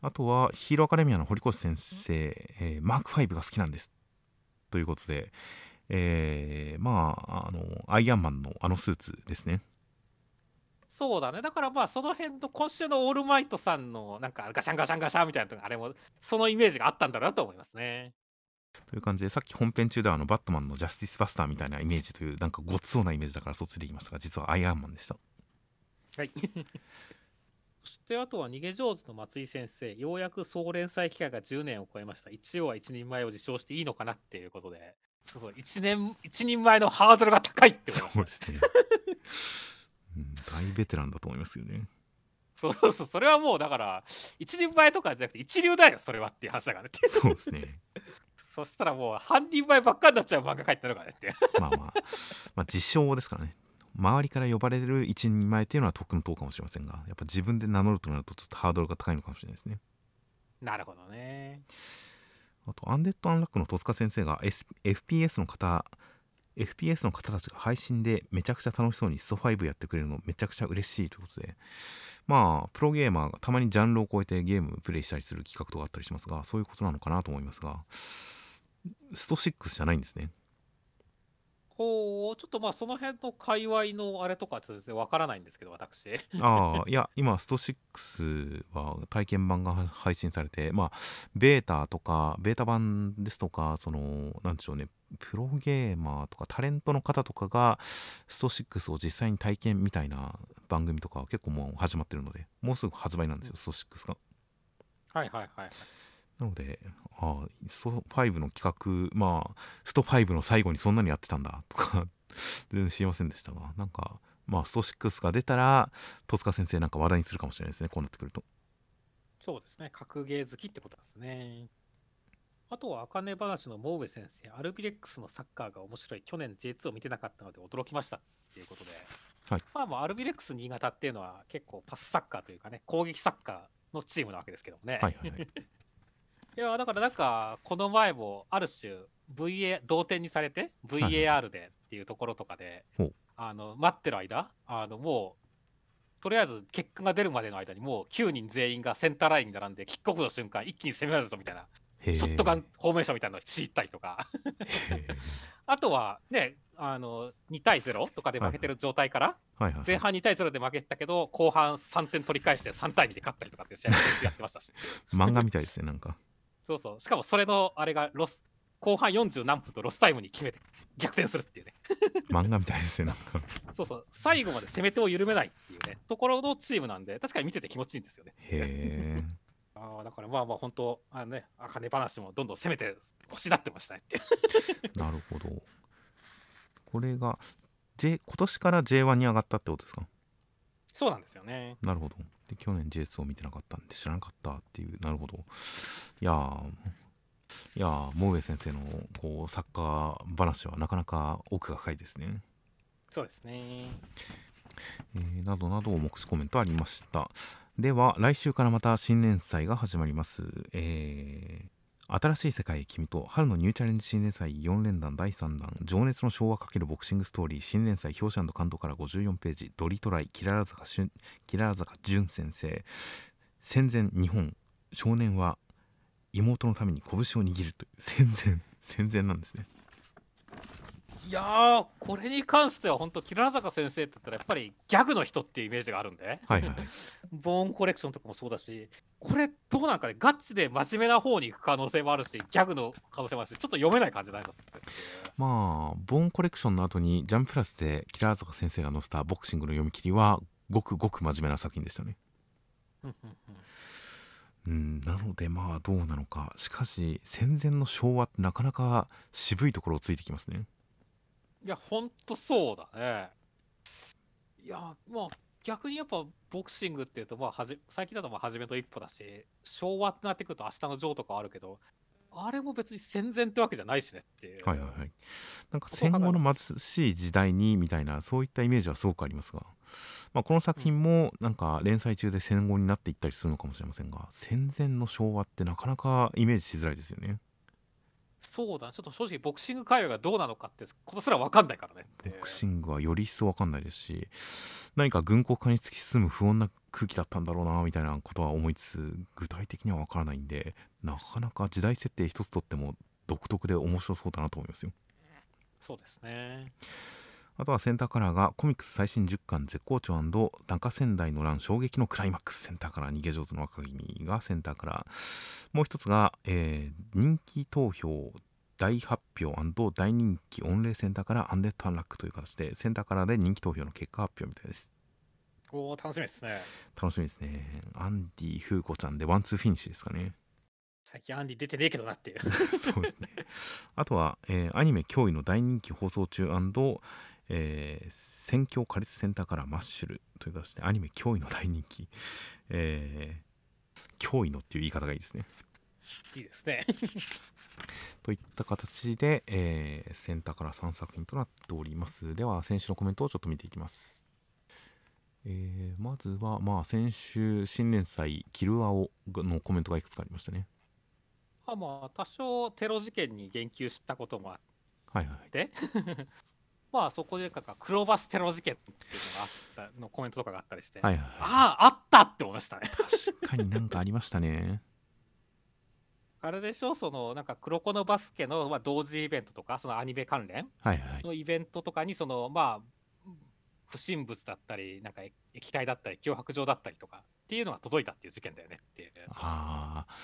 あとはヒーローアカデミアの堀越先生、えーマーク5が好きなんです。ということで、えーまあ、あの、アイアンマンのあのスーツですね。そうだね。だからまあその辺の今週のオールマイトさんのなんかガシャンガシャンガシャンみたいなあれもそのイメージがあったんだなと思いますね。という感じで、さっき本編中ではあのバットマンのジャスティスバスターみたいなイメージという、なんかごつそうなイメージだからそっちでいきましたが、実はアイアンマンでした。はい。そしてあとは逃げ上手の松井先生、ようやく総連載期間が10年を超えました。一応は一人前を受賞していいのかなっていうことで、そうそう、一年、一人前のハードルが高いって思いましたそう。ですね。うん、大ベテランだと思いますよね。そうそうそう、それはもうだから、一人前とかじゃなくて一流だよ、それはっていう話だからね。そうですね。そしたらもう半人前ばっかになっちゃう漫画描いてるからねって。まあまあ、まあ、自称ですからね。周りから呼ばれる一人前っていうのは得の党かもしれませんが、やっぱ自分で名乗るとなるとちょっとハードルが高いのかもしれないですね。なるほどね。あと、アンデッド・アンラックの戸塚先生が、S、FPS の方、FPS の方たちが配信でめちゃくちゃ楽しそうにスト5やってくれるのめちゃくちゃ嬉しいということで、まあ、プロゲーマーがたまにジャンルを超えてゲームプレイしたりする企画とかあったりしますが、そういうことなのかなと思いますが、スト6じゃないんですね。ほう、ちょっとまあその辺の界隈のあれとか全然わからないんですけど、私。ああ、いや、今、スト6は体験版が配信されて、まあ、ベータとか、ベータ版ですとか、その、なんでしょうね、プロゲーマーとか、タレントの方とかが、スト6を実際に体験みたいな番組とかは結構もう始まってるので、もうすぐ発売なんですよ、スト6が。はいはいはい。なので、ああ、スト5の企画、まあ、スト5の最後にそんなにやってたんだとか、全然知りませんでしたが、なんか、まあ、スト6が出たら、戸塚先生なんか話題にするかもしれないですね、こうなってくると。そうですね。格ゲー好きってことですね。あとは、あかね話のモウエ先生、アルビレックスのサッカーが面白い。去年 J2 を見てなかったので驚きましたっていうことで。はいまあもうアルビレックス新潟っていうのは結構パスサッカーというかね、攻撃サッカーのチームなわけですけどもね。はいはいはい。いやだからなんかこの前もある種 VA 同点にされてはい VAR でっていうところとかで、ほうあの待ってる間あのもうとりあえず結果が出るまでの間にもう9人全員がセンターラインに並んでキックオフの瞬間一気に攻められるぞみたいなショットガンフォーメーションみたいなのを敷いたりとか。あとはねあの2対0とかで負けてる状態からはいはいはい。前半2対0で負けてたけど後半3点取り返して3対2で勝ったりとかって試合をやってましたし。漫画みたいですね、なんか。そうそう。しかもそれのあれがロス後半40何分とロスタイムに決めて逆転するっていうね。漫画みたいですね、なんか。そうそう。最後まで攻め手を緩めないっていうね、ところのチームなんで、確かに見てて気持ちいいんですよね。へえ。ああ、だからまあまあ本当、あのね、あかね噺もどんどん攻めて欲しいなってましたねって。なるほど。これが、J、今年から J1 に上がったってことですか？そうなんですよね。なるほど。で、去年 J2 を見てなかったんで知らなかったっていう、なるほど。いやー、いやー、モウエ先生のこうサッカー話はなかなか奥が深いですね。そうですね。えーなどなど目視コメントありました。では、来週からまた新連載が始まります。えー新しい世界へ君と春のニューチャレンジ新連載4連弾第3弾情熱の昭和×ボクシングストーリー新連載表紙関東から54ページドリトライキララ坂俊キララ坂淳先生。戦前日本少年は妹のために拳を握るという戦前戦前なんですね。いやー、これに関しては本当、キララ坂先生って言ったらやっぱりギャグの人っていうイメージがあるんで。はいはいはい。ボーンコレクションとかもそうだし、これどうなんかね、ガチで真面目な方に行く可能性もあるし、ギャグの可能性もあるし、ちょっと読めない感じになりますね。まあボーンコレクションの後にジャンププラスでキラー坂先生が載せたボクシングの読み切りはごくごく真面目な作品でしたねうんなのでまあどうなのかしかし戦前の昭和ってなかなか渋いところをついてきますねいや、ほんとそうだね。いや、まあ、逆にやっぱボクシングっていうと、まあ、はじ最近だとまあ初めと一歩だし、昭和ってなってくると明日のジョーとかはあるけど、あれも別に戦前ってわけじゃないしねっていう。はいはいはい。なんか戦後の貧しい時代にみたいなそういったイメージはすごくありますが、まあ、この作品もなんか連載中で戦後になっていったりするのかもしれませんが戦前の昭和ってなかなかイメージしづらいですよね。そうだねちょっと正直ボクシング界隈がどうなのかってことすら分かんないからね。ボクシングはより一層わかんないですし何か軍国化に突き進む不穏な空気だったんだろうなみたいなことは思いつつ具体的にはわからないんでなかなか時代設定一つとっても独特で面白そうだなと思いますよ。そうですねあとはセンターカラーがコミックス最新10巻絶好調中仙台の乱衝撃のクライマックスセンターカラー逃げ上手の若君がセンターカラー。もう一つが、えー、人気投票大発表大人気御礼センターカラーアンデッドアンラックという形でセンターカラーで人気投票の結果発表みたいです。おお楽しみですね。楽しみですね。アンディフーコちゃんでワンツーフィニッシュですかね。最近アンディ出てねえけどなっていうそうですねあとは、えー、アニメ驚異の大人気放送中えー、戦況仮立センターからマッシュルという形でアニメ驚異の大人気、えー、驚異のっていう言い方がいいですね。いいですね。といった形で、えー、センターから3作品となっております。では、先週のコメントをちょっと見ていきます。えー、まずは、まあ、先週、新連載、キルアオのコメントがいくつかありましたね。あまあ、多少テロ事件に言及したこともあって、はいはい、まあそこでかクロバステロ事件っていうのがあったのコメントとかがあったりして、はいはいはい、あああったって思いましたね。確かになんかありましたね。あれでしょそのなんか黒子のバスケの、まあ、同時イベントとかそのアニメ関連のイベントとかにそのまあ不審物だったりなんか液体だったり脅迫状だったりとかっていうのが届いたっていう事件だよねっていう。ああ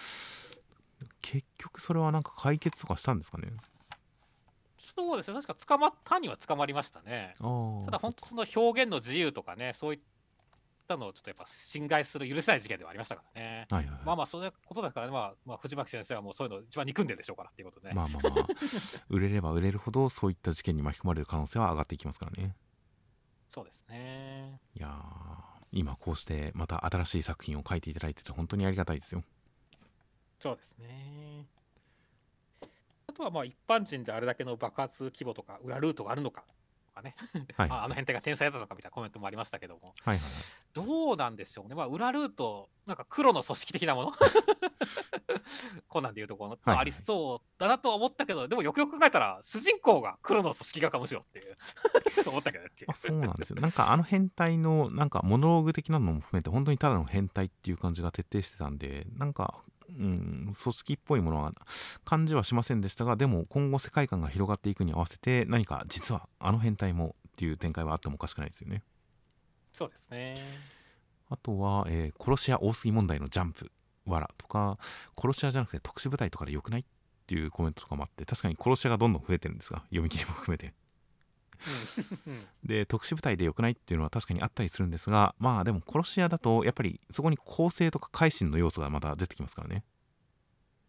結局それはなんか解決とかしたんですかねそうですね。確か捕まったには捕まりましたね。ただ本当その表現の自由とかねそういったのをちょっとやっぱ侵害する許せない事件ではありましたからね、はいはい、まあまあそういうことだからね、まあ、まあ藤巻先生はもうそういうの一番憎んでるでしょうからっていうことで、ね、まあまあまあ。売れれば売れるほどそういった事件に巻き込まれる可能性は上がっていきますからね。そうですね。いや今こうしてまた新しい作品を書いていただいてて本当にありがたいですよ。そうですねとはまあ一般人であれだけの爆発規模とか裏ルートがあるのかとかね、はい、あの変態が天才だったのかみたいなコメントもありましたけども、はいはい、どうなんでしょうね、まあ、裏ルートなんか黒の組織的なもの。コナンでいうところ、はいはい、ありそうだなと思ったけどでもよくよく考えたら主人公が黒の組織画かもしろっていう。思ったけどっていう。そうなんですよ。なんかあの変態のなんかモノローグ的なのも含めて本当にただの変態っていう感じが徹底してたんでなんかうん、組織っぽいものは感じはしませんでしたがでも今後世界観が広がっていくに合わせて何か実はあの変態もっていう展開はあってもおかしくないですよね。そうですね。あとは、えー、殺し屋多すぎ問題のジャンプわらとか殺し屋じゃなくて特殊部隊とかでよくないっていうコメントとかもあって確かに殺し屋がどんどん増えてるんですが読み切りも含めてで特殊部隊で良くないっていうのは確かにあったりするんですがまあでも殺し屋だとやっぱりそこに構成とか改心の要素がまた出てきますからね。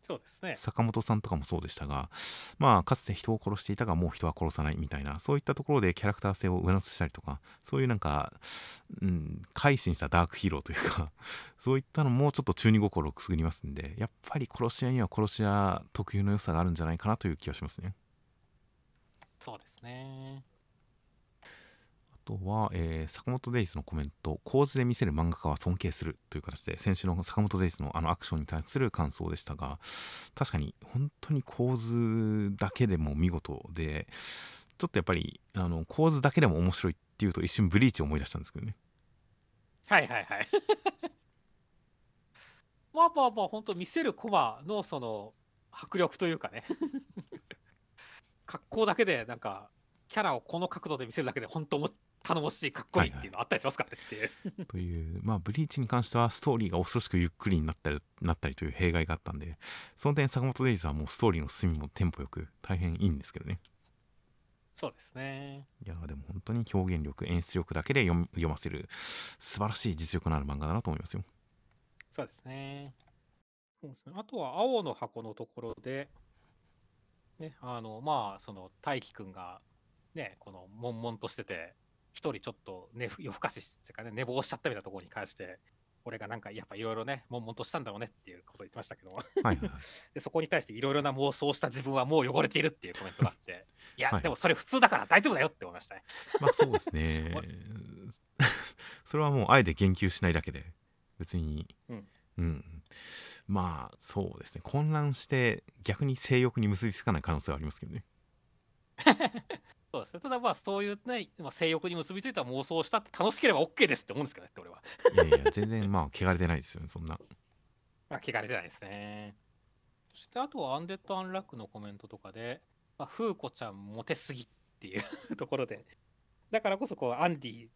そうですね。坂本さんとかもそうでしたがまあかつて人を殺していたがもう人は殺さないみたいなそういったところでキャラクター性を上乗せしたりとかそういうなんか、うん、改心したダークヒーローというか そういったのもちょっと中二心をくすぐりますんでやっぱり殺し屋には殺し屋特有の良さがあるんじゃないかなという気がしますね。そうですねとは、えー、坂本デイズのコメント構図で見せる漫画家は尊敬するという形で先週の坂本デイズのあのアクションに対する感想でしたが確かに本当に構図だけでも見事でちょっとやっぱりあの構図だけでも面白いっていうと一瞬ブリーチを思い出したんですけどね。はいはいはい。まあまあまあ本当見せるコマのその迫力というかね。格好だけでなんかキャラをこの角度で見せるだけで本当頼もしいかっこいいっていうのあったりしますからね っていう。はいはい、というまあブリーチに関してはストーリーが恐ろしくゆっくりになったりなったりという弊害があったんでその点坂本デイズはもうストーリーの進みもテンポよく大変いいんですけどね。そうですね。いやでも本当に表現力演出力だけで読ませる素晴らしい実力のある漫画だなと思いますよ。そうですね。そうですねあとは青の箱のところで、ね、あのまあその大輝くんがねこの悶々としてて一人ちょっと、ね、夜更かしってかね寝坊しちゃったみたいなところに関して俺がなんかやっぱいろいろね悶々としたんだろうねっていうことを言ってましたけどはい でそこに対していろいろな妄想をした自分はもう汚れているっていうコメントがあってい。や、はいでもそれ普通だから大丈夫だよって思いましたね。まあそうですね。あ。それはもうあえて言及しないだけで別に、うん。うん。まあそうですね。混乱して逆に性欲に結びつかない可能性はありますけどね。そうですねただまあそういうね、まあ、性欲に結びついた妄想をしたって楽しければ OK ですって思うんですけどねって俺はいやいや全然まあ汚れてないですよねそんな。まあ、汚れてないですね。そしてあとはアンデッド・アンラックのコメントとかで、まあ、フーコちゃんモテすぎっていうところで、だからこそこうアンディ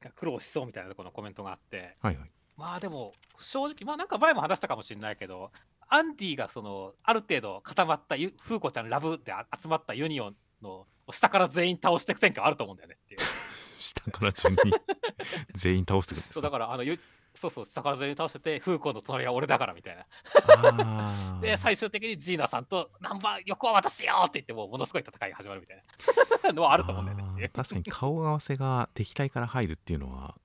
が苦労しそうみたいなところのコメントがあって、はいはい。まあでも正直、まあなんか前も話したかもしれないけど、アンディがそのある程度固まったユフーコちゃんラブであ集まったユニオンの下から全員倒していく展開あると思うんだよねっていう。下から順に全員倒してくるんですそうかだからあのゆそうそう下から全員倒してて、フーコの隣は俺だからみたいな。で最終的にジーナさんとナンバー横は私よって言ってもうものすごい戦いが始まるみたいな のはあると思うんだよね確かに顔合わせが敵対から入るっていうのは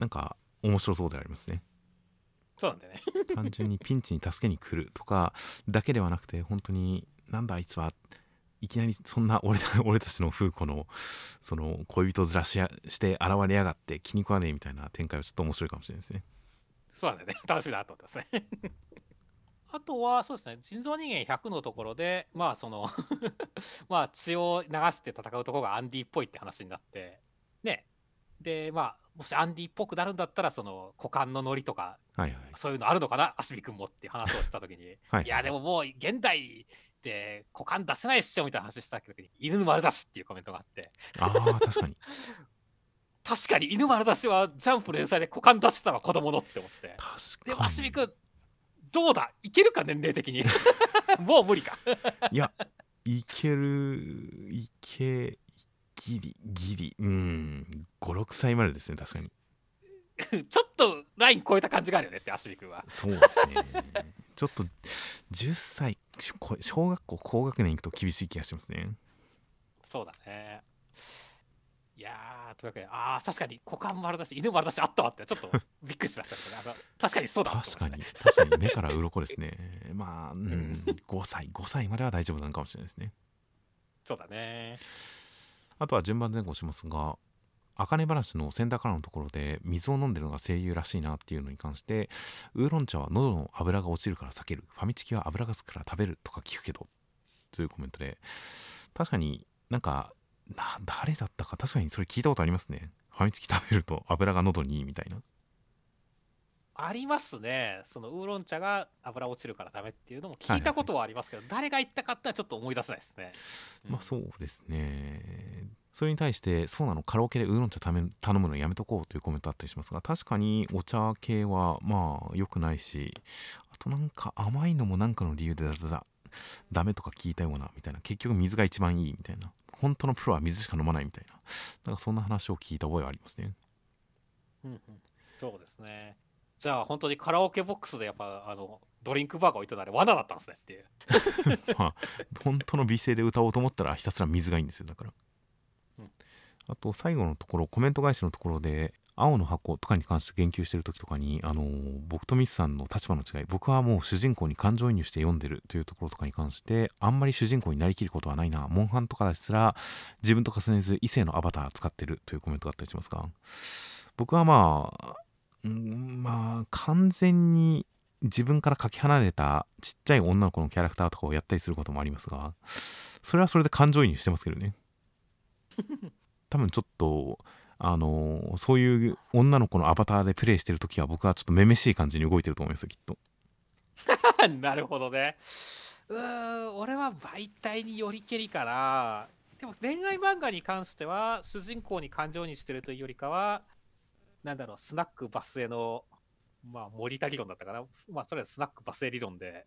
なんか面白そうでありますね。そうなんだよね単純にピンチに助けに来るとかだけではなくて本当になんだあいつはいきなりそんな 俺た俺たちの風子のその恋人ずらしやして現れやがって気に食わねえみたいな展開はちょっと面白いかもしれないですね。そうだよね。楽しみだなと思ってますね。あとはそうですね。人造人間100のところでまあそのまあ血を流して戦うところがアンディっぽいって話になってね。でまあもしアンディっぽくなるんだったらその股間のノリとかはいはい。そういうのあるのかな？足見君もっていう話をした時に。はい。いやでももう現代って股間出せないっしょみたいな話した時に犬丸出しっていうコメントがあって。ああ確かに。確かに犬丸出しはジャンプ連載で股間出してたわ子供のって思って。で確かに。も足見君どうだ？いけるか年齢的に。もう無理か。いやいけるいけギリギリ。うん。56歳までですね確かに。ちょっとライン超えた感じがあるよねって足見君は。そうですね。ちょっと10歳小学校高学年行くと厳しい気がしますね。そうだねいやーというわけでああ確かに股間丸出し犬丸出しあったわってちょっとびっくりしましたけどね確かにそうだ確かに確かに目から鱗ですね。まあ、うん、5歳5歳までは大丈夫なのかもしれないですね。そうだねあとは順番前後しますが。茜話のセンターからのところで水を飲んでるのが声優らしいなっていうのに関してウーロン茶は喉の油が落ちるから避ける。ファミチキは油がつくから食べるとか聞くけど。というコメントで。確かになんかな誰だったか確かにそれ聞いたことありますね。ファミチキ食べると油が喉にいいみたいな。ありますね。そのウーロン茶が油落ちるからダメっていうのも聞いたことはありますけど、誰が言ったかってのはちょっと思い出せないですね、まあそうですね。それに対して、そうなの、カラオケでウーロン茶ため頼むのやめとこうというコメントあったりしますが、確かにお茶系はまあ良くないし、あとなんか甘いのもなんかの理由でだだだダメとか聞いたようなみたいな、結局水が一番いいみたいな、本当のプロは水しか飲まないみたいな、なんかそんな話を聞いた覚えはありますね。うんうん。そうですね。じゃあ本当にカラオケボックスでやっぱあのドリンクバーが置いてたあれ罠だったんですねっていう。まあ、本当の美声で歌おうと思ったらひたすら水がいいんですよだから、うんあと最後のところコメント返しのところで青の箱とかに関して言及してる時とかにあの僕とミスさんの立場の違い僕はもう主人公に感情移入して読んでるというところとかに関してあんまり主人公になりきることはないなモンハンとかですら自分と重ねず異性のアバター使ってるというコメントがあったりしますが僕はまあうんまあ完全に自分からかけ離れたちっちゃい女の子のキャラクターとかをやったりすることもありますがそれはそれで感情移入してますけどね。多分ちょっとあのそういう女の子のアバターでプレイしてる時は僕はちょっとめめしい感じに動いてると思いますよきっと。なるほどね。うーん俺は媒体によりけりかな。でも恋愛漫画に関しては主人公に感情にしてるというよりかはなんだろうスナックバスへのまあ森田理論だったかな。まあそれはスナックバスへ理論で。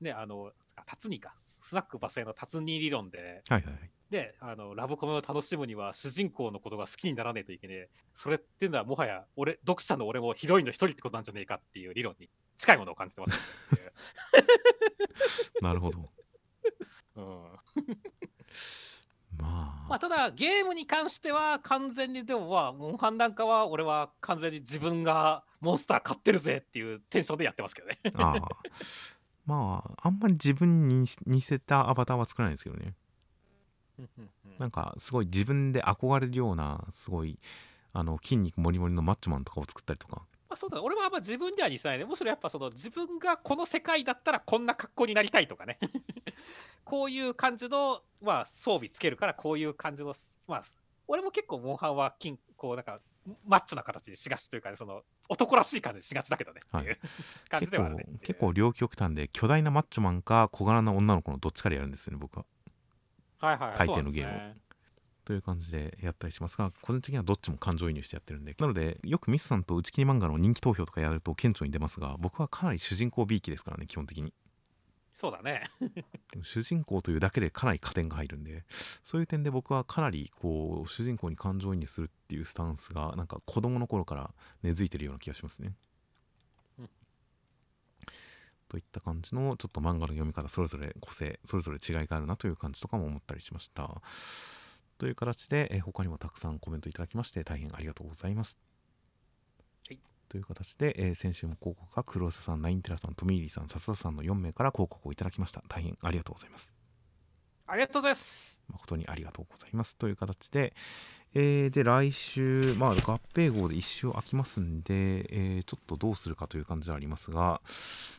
ねあのあ達にか。スナックバスへの達に理論で。はいはいはいであのラブコメを楽しむには主人公のことが好きにならないといけねえ。それっていうのはもはや俺読者の俺もヒロインの一人ってことなんじゃねえかっていう理論に近いものを感じてます なるほど。うん。まあ、まあ、ただゲームに関しては完全にでもまあモンハンなんかは俺は完全に自分がモンスター買ってるぜっていうテンションでやってますけどね。ああ。まああんまり自分に似せたアバターは作らないですけどねなんかすごい自分で憧れるようなすごいあの筋肉もりもりのマッチョマンとかを作ったりとか。まあ、そうだ俺はあんま自分では似せない。ねむしろやっぱその自分がこの世界だったらこんな格好になりたいとかね。こういう感じの、まあ、装備つけるからこういう感じのまあ俺も結構モンハンは金こうなんかマッチョな形にしがちというか、ね、その男らしい感じにしがちだけどね、はい、っていう感じではあるね。結構両極端で巨大なマッチョマンか小柄な女の子のどっちかでやるんですよね僕ははいはい大抵のゲーム、ね、という感じでやったりしますが個人的にはどっちも感情移入してやってるんでなのでよくミスさんと打ち切り漫画の人気投票とかやると顕著に出ますが僕はかなり主人公 B 期ですからね基本的に。そうだね。主人公というだけでかなり加点が入るんでそういう点で僕はかなりこう主人公に感情移入するっていうスタンスがなんか子供の頃から根付いてるような気がしますね、うん、といった感じのちょっと漫画の読み方それぞれ個性それぞれ違いがあるなという感じとかも思ったりしましたという形で、え他にもたくさんコメントいただきまして大変ありがとうございます。はい、という形で、えー、先週も広告が黒瀬さん、ナインテラさん、トミーリーさん、笹田さんの4名から広告をいただきました。大変ありがとうございます。ありがとうございます。誠にありがとうございます。という形で、えー、で、来週、まあ、合併号で1週空きますんで、えー、ちょっとどうするかという感じではありますが、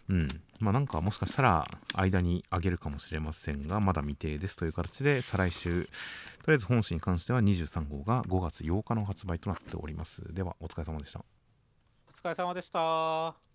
うん、まあ、なんかもしかしたら間にあげるかもしれませんが、まだ未定ですという形で、再来週、とりあえず本誌に関しては23号が5月8日の発売となっております。では、お疲れ様でした。お疲れ様でした。